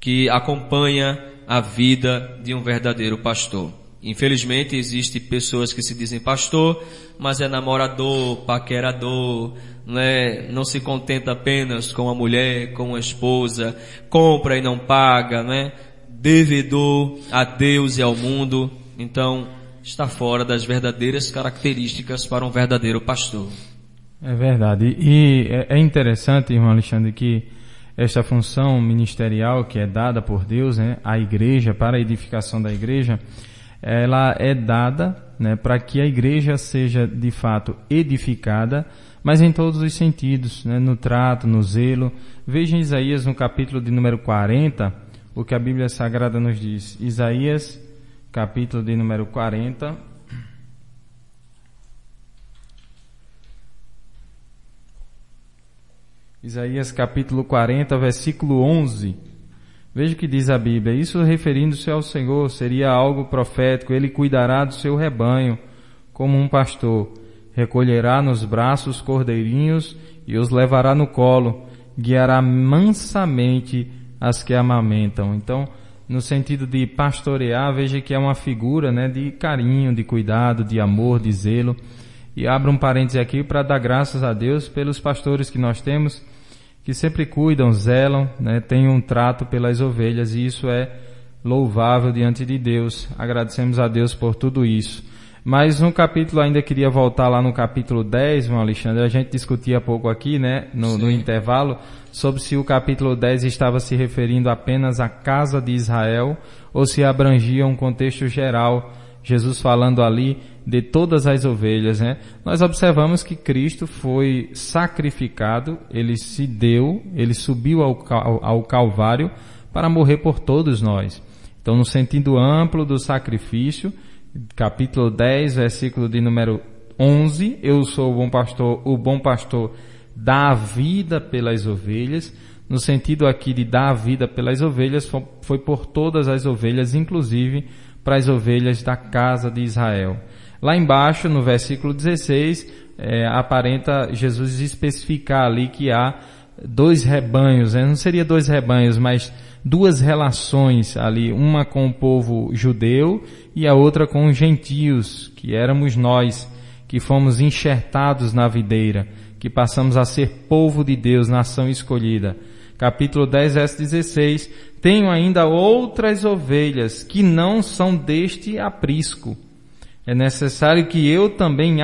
que acompanham a vida de um verdadeiro pastor. Infelizmente, existem pessoas que se dizem pastor, mas é namorador, paquerador, não, é, não se contenta apenas com a mulher, com a esposa, compra e não paga, né? devedor a Deus e ao mundo, então está fora das verdadeiras características para um verdadeiro pastor. É verdade. E é, é interessante, irmão Alexandre, que esta função ministerial que é dada por Deus, né, à igreja, para a edificação da igreja, ela é dada né, para que a igreja seja de fato edificada, mas em todos os sentidos, né, no trato, no zelo. Veja em Isaías no capítulo de número 40, o que a Bíblia Sagrada nos diz. Isaías, capítulo de número 40. Isaías capítulo 40, versículo 11. Veja o que diz a Bíblia. Isso referindo-se ao Senhor seria algo profético. Ele cuidará do seu rebanho como um pastor. Recolherá nos braços cordeirinhos e os levará no colo. Guiará mansamente as que amamentam. Então, no sentido de pastorear, veja que é uma figura né, de carinho, de cuidado, de amor, de zelo. E abro um parêntese aqui para dar graças a Deus pelos pastores que nós temos, que sempre cuidam, zelam, né, têm um trato pelas ovelhas, e isso é louvável diante de Deus. Agradecemos a Deus por tudo isso. Mas no capítulo, ainda queria voltar lá no capítulo 10, meu Alexandre, a gente discutia há pouco aqui, né, no, no intervalo, sobre se o capítulo 10 estava se referindo apenas à casa de Israel ou se abrangia um contexto geral, Jesus falando ali de todas as ovelhas, né? Nós observamos que Cristo foi sacrificado, ele se deu, ele subiu ao, ao Calvário para morrer por todos nós. Então, no sentido amplo do sacrifício, capítulo 10, versículo de número 11, eu sou o bom pastor, o bom pastor dá a vida pelas ovelhas, no sentido aqui de dar a vida pelas ovelhas, foi por todas as ovelhas, inclusive para as ovelhas da casa de Israel. Lá embaixo, no versículo 16, é, aparenta Jesus especificar ali que há dois rebanhos, né? não seria dois rebanhos, mas duas relações ali, uma com o povo judeu e a outra com os gentios, que éramos nós, que fomos enxertados na videira, que passamos a ser povo de Deus, nação escolhida. Capítulo 10, verso 16. Tenho ainda outras ovelhas que não são deste aprisco. É necessário que eu também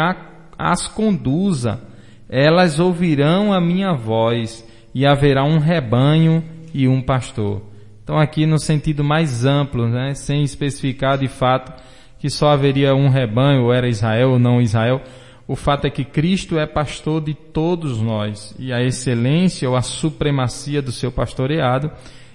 as conduza. Elas ouvirão a minha voz e haverá um rebanho e um pastor. Então aqui no sentido mais amplo, né, sem especificar de fato que só haveria um rebanho, ou era Israel ou não Israel, o fato é que Cristo é pastor de todos nós e a excelência ou a supremacia do seu pastoreado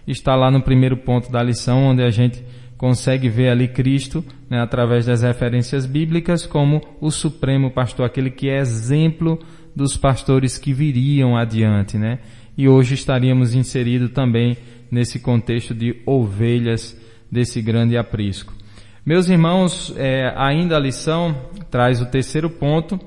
está lá no primeiro ponto da lição, onde a gente consegue ver ali Cristo, né, através das referências bíblicas, como o supremo pastor, aquele que é exemplo dos pastores que viriam adiante, né? E hoje estaríamos inseridos também nesse contexto de ovelhas desse grande aprisco. Meus irmãos, é, ainda a lição traz o terceiro ponto,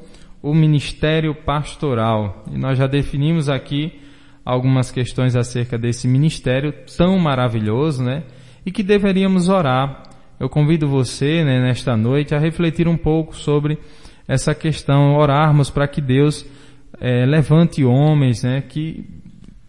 o ministério pastoral. E nós já definimos aqui algumas questões acerca desse ministério tão maravilhoso, né? E que deveríamos orar. Eu convido você, né, nesta noite, a refletir um pouco sobre essa questão, orarmos para que Deus é, levante homens, né, que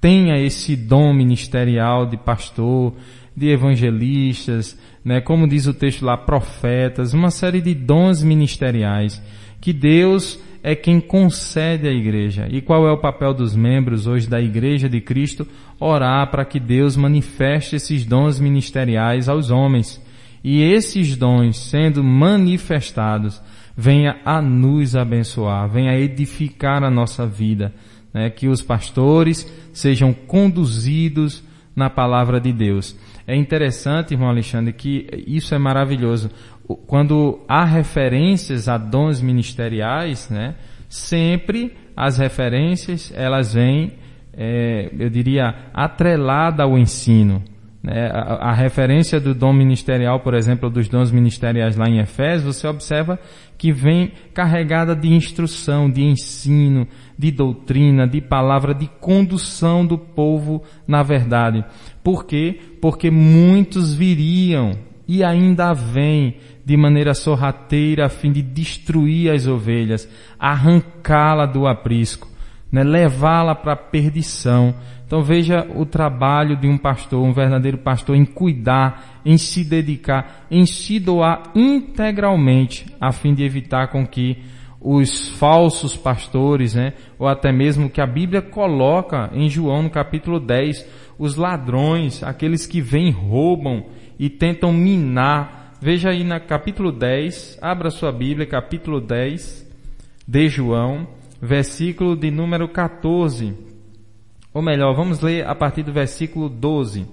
tenha esse dom ministerial de pastor, de evangelistas, né, como diz o texto lá, profetas, uma série de dons ministeriais que Deus é quem concede à igreja. E qual é o papel dos membros hoje da igreja de Cristo? Orar para que Deus manifeste esses dons ministeriais aos homens. E esses dons sendo manifestados, venha a nos abençoar, venha a edificar a nossa vida, né? que os pastores sejam conduzidos na palavra de Deus. É interessante, irmão Alexandre, que isso é maravilhoso. Quando há referências a dons ministeriais, né, sempre as referências elas vêm, é, eu diria, atrelada ao ensino. Né? A, a, referência do dom ministerial, por exemplo, dos dons ministeriais lá em Efésios, você observa que vem carregada de instrução, de ensino, de doutrina, de palavra, de condução do povo na verdade. Por quê? Porque muitos viriam e ainda vêm de maneira sorrateira a fim de destruir as ovelhas, arrancá-la do aprisco, né? levá-la para a perdição. Então veja o trabalho de um pastor, um verdadeiro pastor, em cuidar, em se dedicar, em se doar integralmente, a fim de evitar com que os falsos pastores, né, ou até mesmo que a Bíblia coloca em João no capítulo 10, os ladrões, aqueles que vêm, roubam e tentam minar. Veja aí no capítulo 10, abra sua Bíblia, capítulo 10 de João, versículo de número 14. Ou melhor, vamos ler a partir do versículo 12.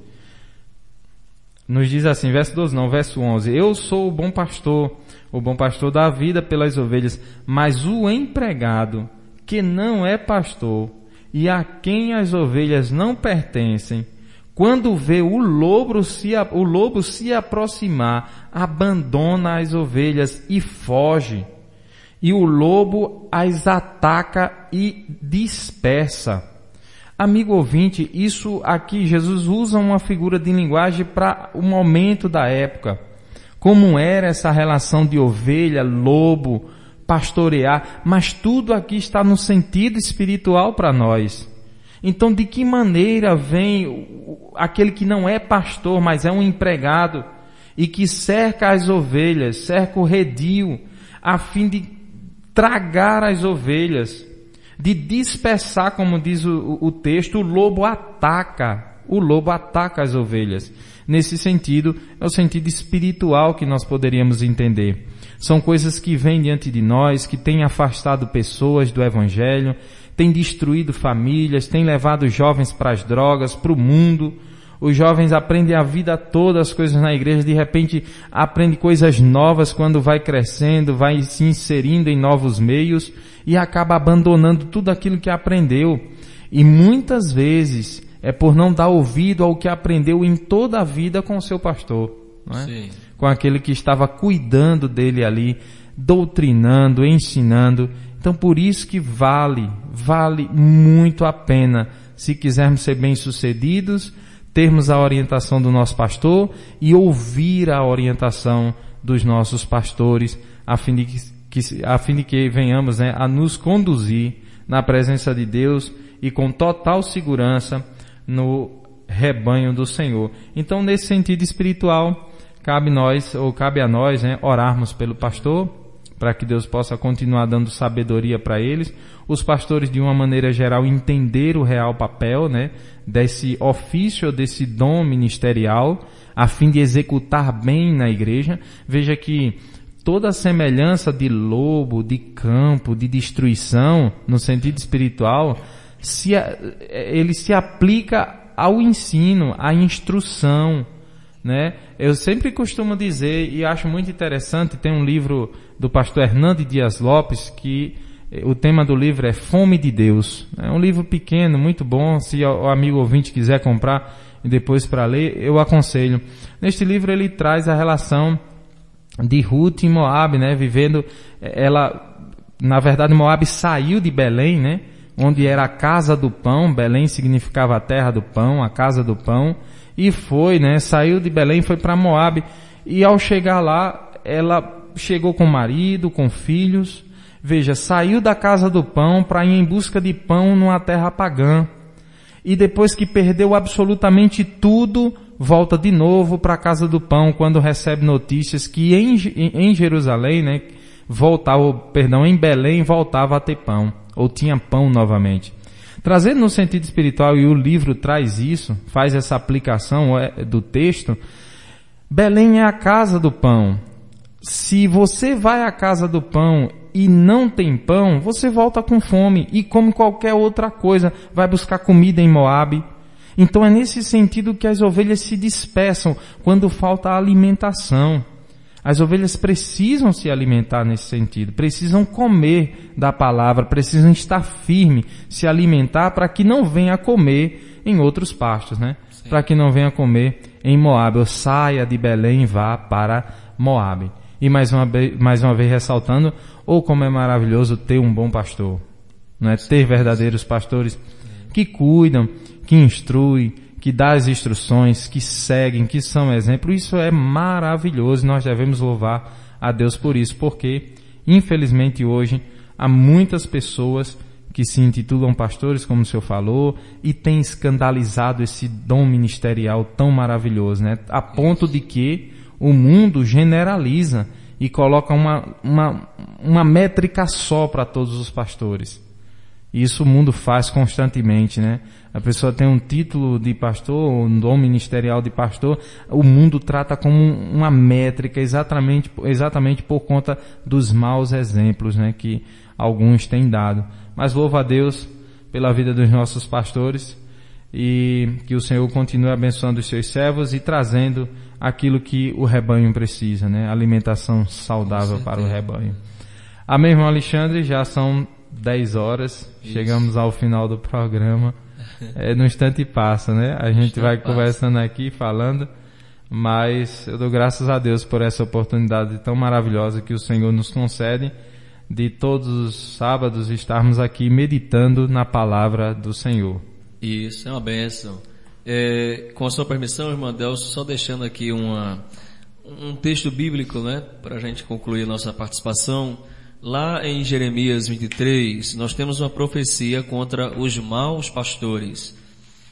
Nos diz assim, verso 12 não, verso 11. Eu sou o bom pastor, o bom pastor dá vida pelas ovelhas, mas o empregado, que não é pastor, e a quem as ovelhas não pertencem, quando vê o lobo se, o lobo se aproximar, abandona as ovelhas e foge. E o lobo as ataca e dispersa. Amigo ouvinte, isso aqui Jesus usa uma figura de linguagem para o momento da época. Como era essa relação de ovelha, lobo, pastorear, mas tudo aqui está no sentido espiritual para nós. Então, de que maneira vem aquele que não é pastor, mas é um empregado e que cerca as ovelhas, cerca o redil, a fim de tragar as ovelhas? de dispersar, como diz o, o texto, o lobo ataca, o lobo ataca as ovelhas. Nesse sentido, é o sentido espiritual que nós poderíamos entender. São coisas que vêm diante de nós, que têm afastado pessoas do Evangelho, têm destruído famílias, têm levado jovens para as drogas, para o mundo, os jovens aprendem a vida toda as coisas na igreja, de repente aprende coisas novas quando vai crescendo, vai se inserindo em novos meios e acaba abandonando tudo aquilo que aprendeu. E muitas vezes é por não dar ouvido ao que aprendeu em toda a vida com o seu pastor. É? com aquele que estava cuidando dele ali, doutrinando, ensinando. Então por isso que vale, vale muito a pena, se quisermos ser bem-sucedidos, termos a orientação do nosso pastor e ouvir a orientação dos nossos pastores, a fim de que, a fim de que venhamos né, a nos conduzir na presença de Deus e com total segurança no rebanho do Senhor. Então, nesse sentido espiritual, cabe nós, ou cabe a nós, né, orarmos pelo pastor, para que Deus possa continuar dando sabedoria para eles. Os pastores, de uma maneira geral, entender o real papel, né, desse ofício, desse dom ministerial, a fim de executar bem na igreja. Veja que toda a semelhança de lobo, de campo, de destruição, no sentido espiritual, se, ele se aplica ao ensino, à instrução, né? Eu sempre costumo dizer e acho muito interessante, tem um livro do pastor Hernando Dias Lopes que eh, o tema do livro é Fome de Deus. É um livro pequeno, muito bom, se o o amigo ouvinte quiser comprar e depois para ler, eu aconselho. Neste livro ele traz a relação de Ruth e Moab, né, vivendo, eh, ela, na verdade Moab saiu de Belém, né, onde era a casa do pão, Belém significava a terra do pão, a casa do pão, e foi, né, saiu de Belém, foi para Moab, e ao chegar lá, ela chegou com marido, com filhos, veja, saiu da casa do pão para ir em busca de pão numa terra pagã, e depois que perdeu absolutamente tudo, volta de novo para a casa do pão quando recebe notícias que em, em Jerusalém, né, voltava, perdão, em Belém voltava a ter pão, ou tinha pão novamente. Trazendo no sentido espiritual, e o livro traz isso, faz essa aplicação é, do texto, Belém é a casa do pão. Se você vai à casa do pão e não tem pão, você volta com fome e come qualquer outra coisa, vai buscar comida em Moabe. Então é nesse sentido que as ovelhas se dispersam quando falta alimentação. As ovelhas precisam se alimentar nesse sentido, precisam comer da palavra, precisam estar firme, se alimentar para que não venha comer em outros pastos, né? Para que não venha comer em Moab, ou saia de Belém e vá para Moab. E mais uma, mais uma vez ressaltando, ou como é maravilhoso ter um bom pastor, não é? Ter verdadeiros pastores que cuidam, que instruem, que dá as instruções, que seguem, que são exemplo. Isso é maravilhoso. Nós devemos louvar a Deus por isso, porque infelizmente hoje há muitas pessoas que se intitulam pastores, como o senhor falou, e têm escandalizado esse dom ministerial tão maravilhoso, né? A ponto de que o mundo generaliza e coloca uma, uma, uma métrica só para todos os pastores. Isso o mundo faz constantemente, né? A pessoa tem um título de pastor, um dom ministerial de pastor, o mundo trata como um- uma métrica exatamente, exatamente por conta dos maus exemplos, né? Que alguns têm dado. Mas louvo a Deus pela vida dos nossos pastores e que o Senhor continue abençoando os seus servos e trazendo aquilo que o rebanho precisa, né? Alimentação saudável para o rebanho. Amém, irmão Alexandre? Já são 10 horas, chegamos ao final do programa. É, no instante passa, né? A gente vai passa. conversando aqui, falando, mas eu dou graças a Deus por essa oportunidade tão maravilhosa que o Senhor nos concede de todos os sábados estarmos aqui meditando na palavra do Senhor. Isso, é uma benção. É, com a sua permissão, irmã Delcio, só deixando aqui uma, um texto bíblico, né, para a gente concluir nossa participação. Lá em Jeremias 23, nós temos uma profecia contra os maus pastores.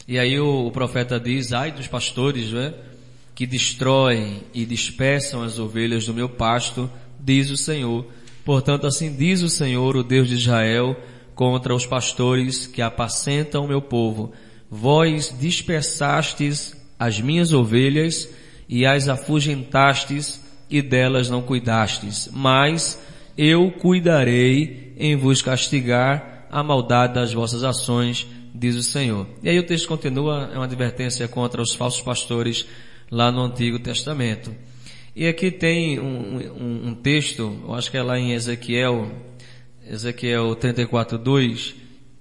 E aí o, o profeta diz, ai dos pastores, né, que destroem e dispersam as ovelhas do meu pasto, diz o Senhor. Portanto, assim diz o Senhor, o Deus de Israel, contra os pastores que apacentam o meu povo. Vós dispersastes as minhas ovelhas e as afugentastes e delas não cuidastes. Mas eu cuidarei em vos castigar a maldade das vossas ações, diz o Senhor. E aí o texto continua, é uma advertência contra os falsos pastores lá no Antigo Testamento. E aqui tem um, um, um texto, eu acho que é lá em Ezequiel, Ezequiel 34, 2,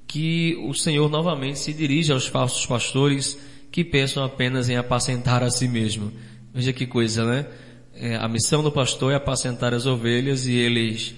que o Senhor novamente se dirige aos falsos pastores que pensam apenas em apacentar a si mesmo. Veja que coisa, né? é, a missão do pastor é apacentar as ovelhas e eles,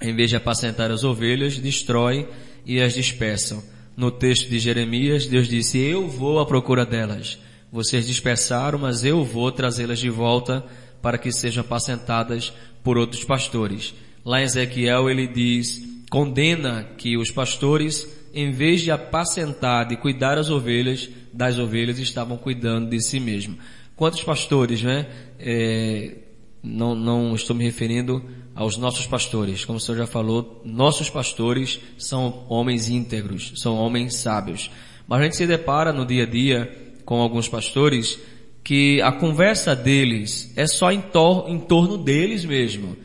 em vez de apacentar as ovelhas, destrói e as dispersam. No texto de Jeremias, Deus disse, eu vou à procura delas. Vocês dispersaram, mas eu vou trazê-las de volta para que sejam apacentadas por outros pastores. Lá em Ezequiel ele diz, condena que os pastores, em vez de apacentar, de cuidar as ovelhas, das ovelhas, estavam cuidando de si mesmo. Quantos pastores, né? É, não, não estou me referindo aos nossos pastores. Como o senhor já falou, nossos pastores são homens íntegros, são homens sábios. Mas a gente se depara no dia a dia com alguns pastores que a conversa deles é só em, tor em torno deles mesmo.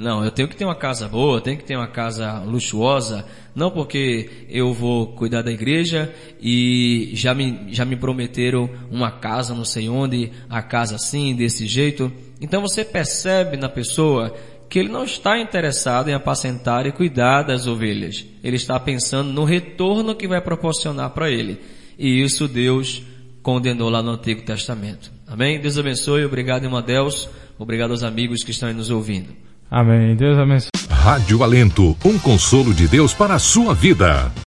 Não, eu tenho que ter uma casa boa, tenho que ter uma casa luxuosa, não porque eu vou cuidar da igreja e já me, já me prometeram uma casa não sei onde, a casa assim, desse jeito. Então você percebe na pessoa que ele não está interessado em apacentar e cuidar das ovelhas. Ele está pensando no retorno que vai proporcionar para ele. E isso Deus condenou lá no Antigo Testamento. Amém? Deus abençoe. Obrigado, irmão Deus. Obrigado aos amigos que estão aí nos ouvindo. Amém. Deus abençoe. Rádio Alento, um consolo de Deus para a sua vida.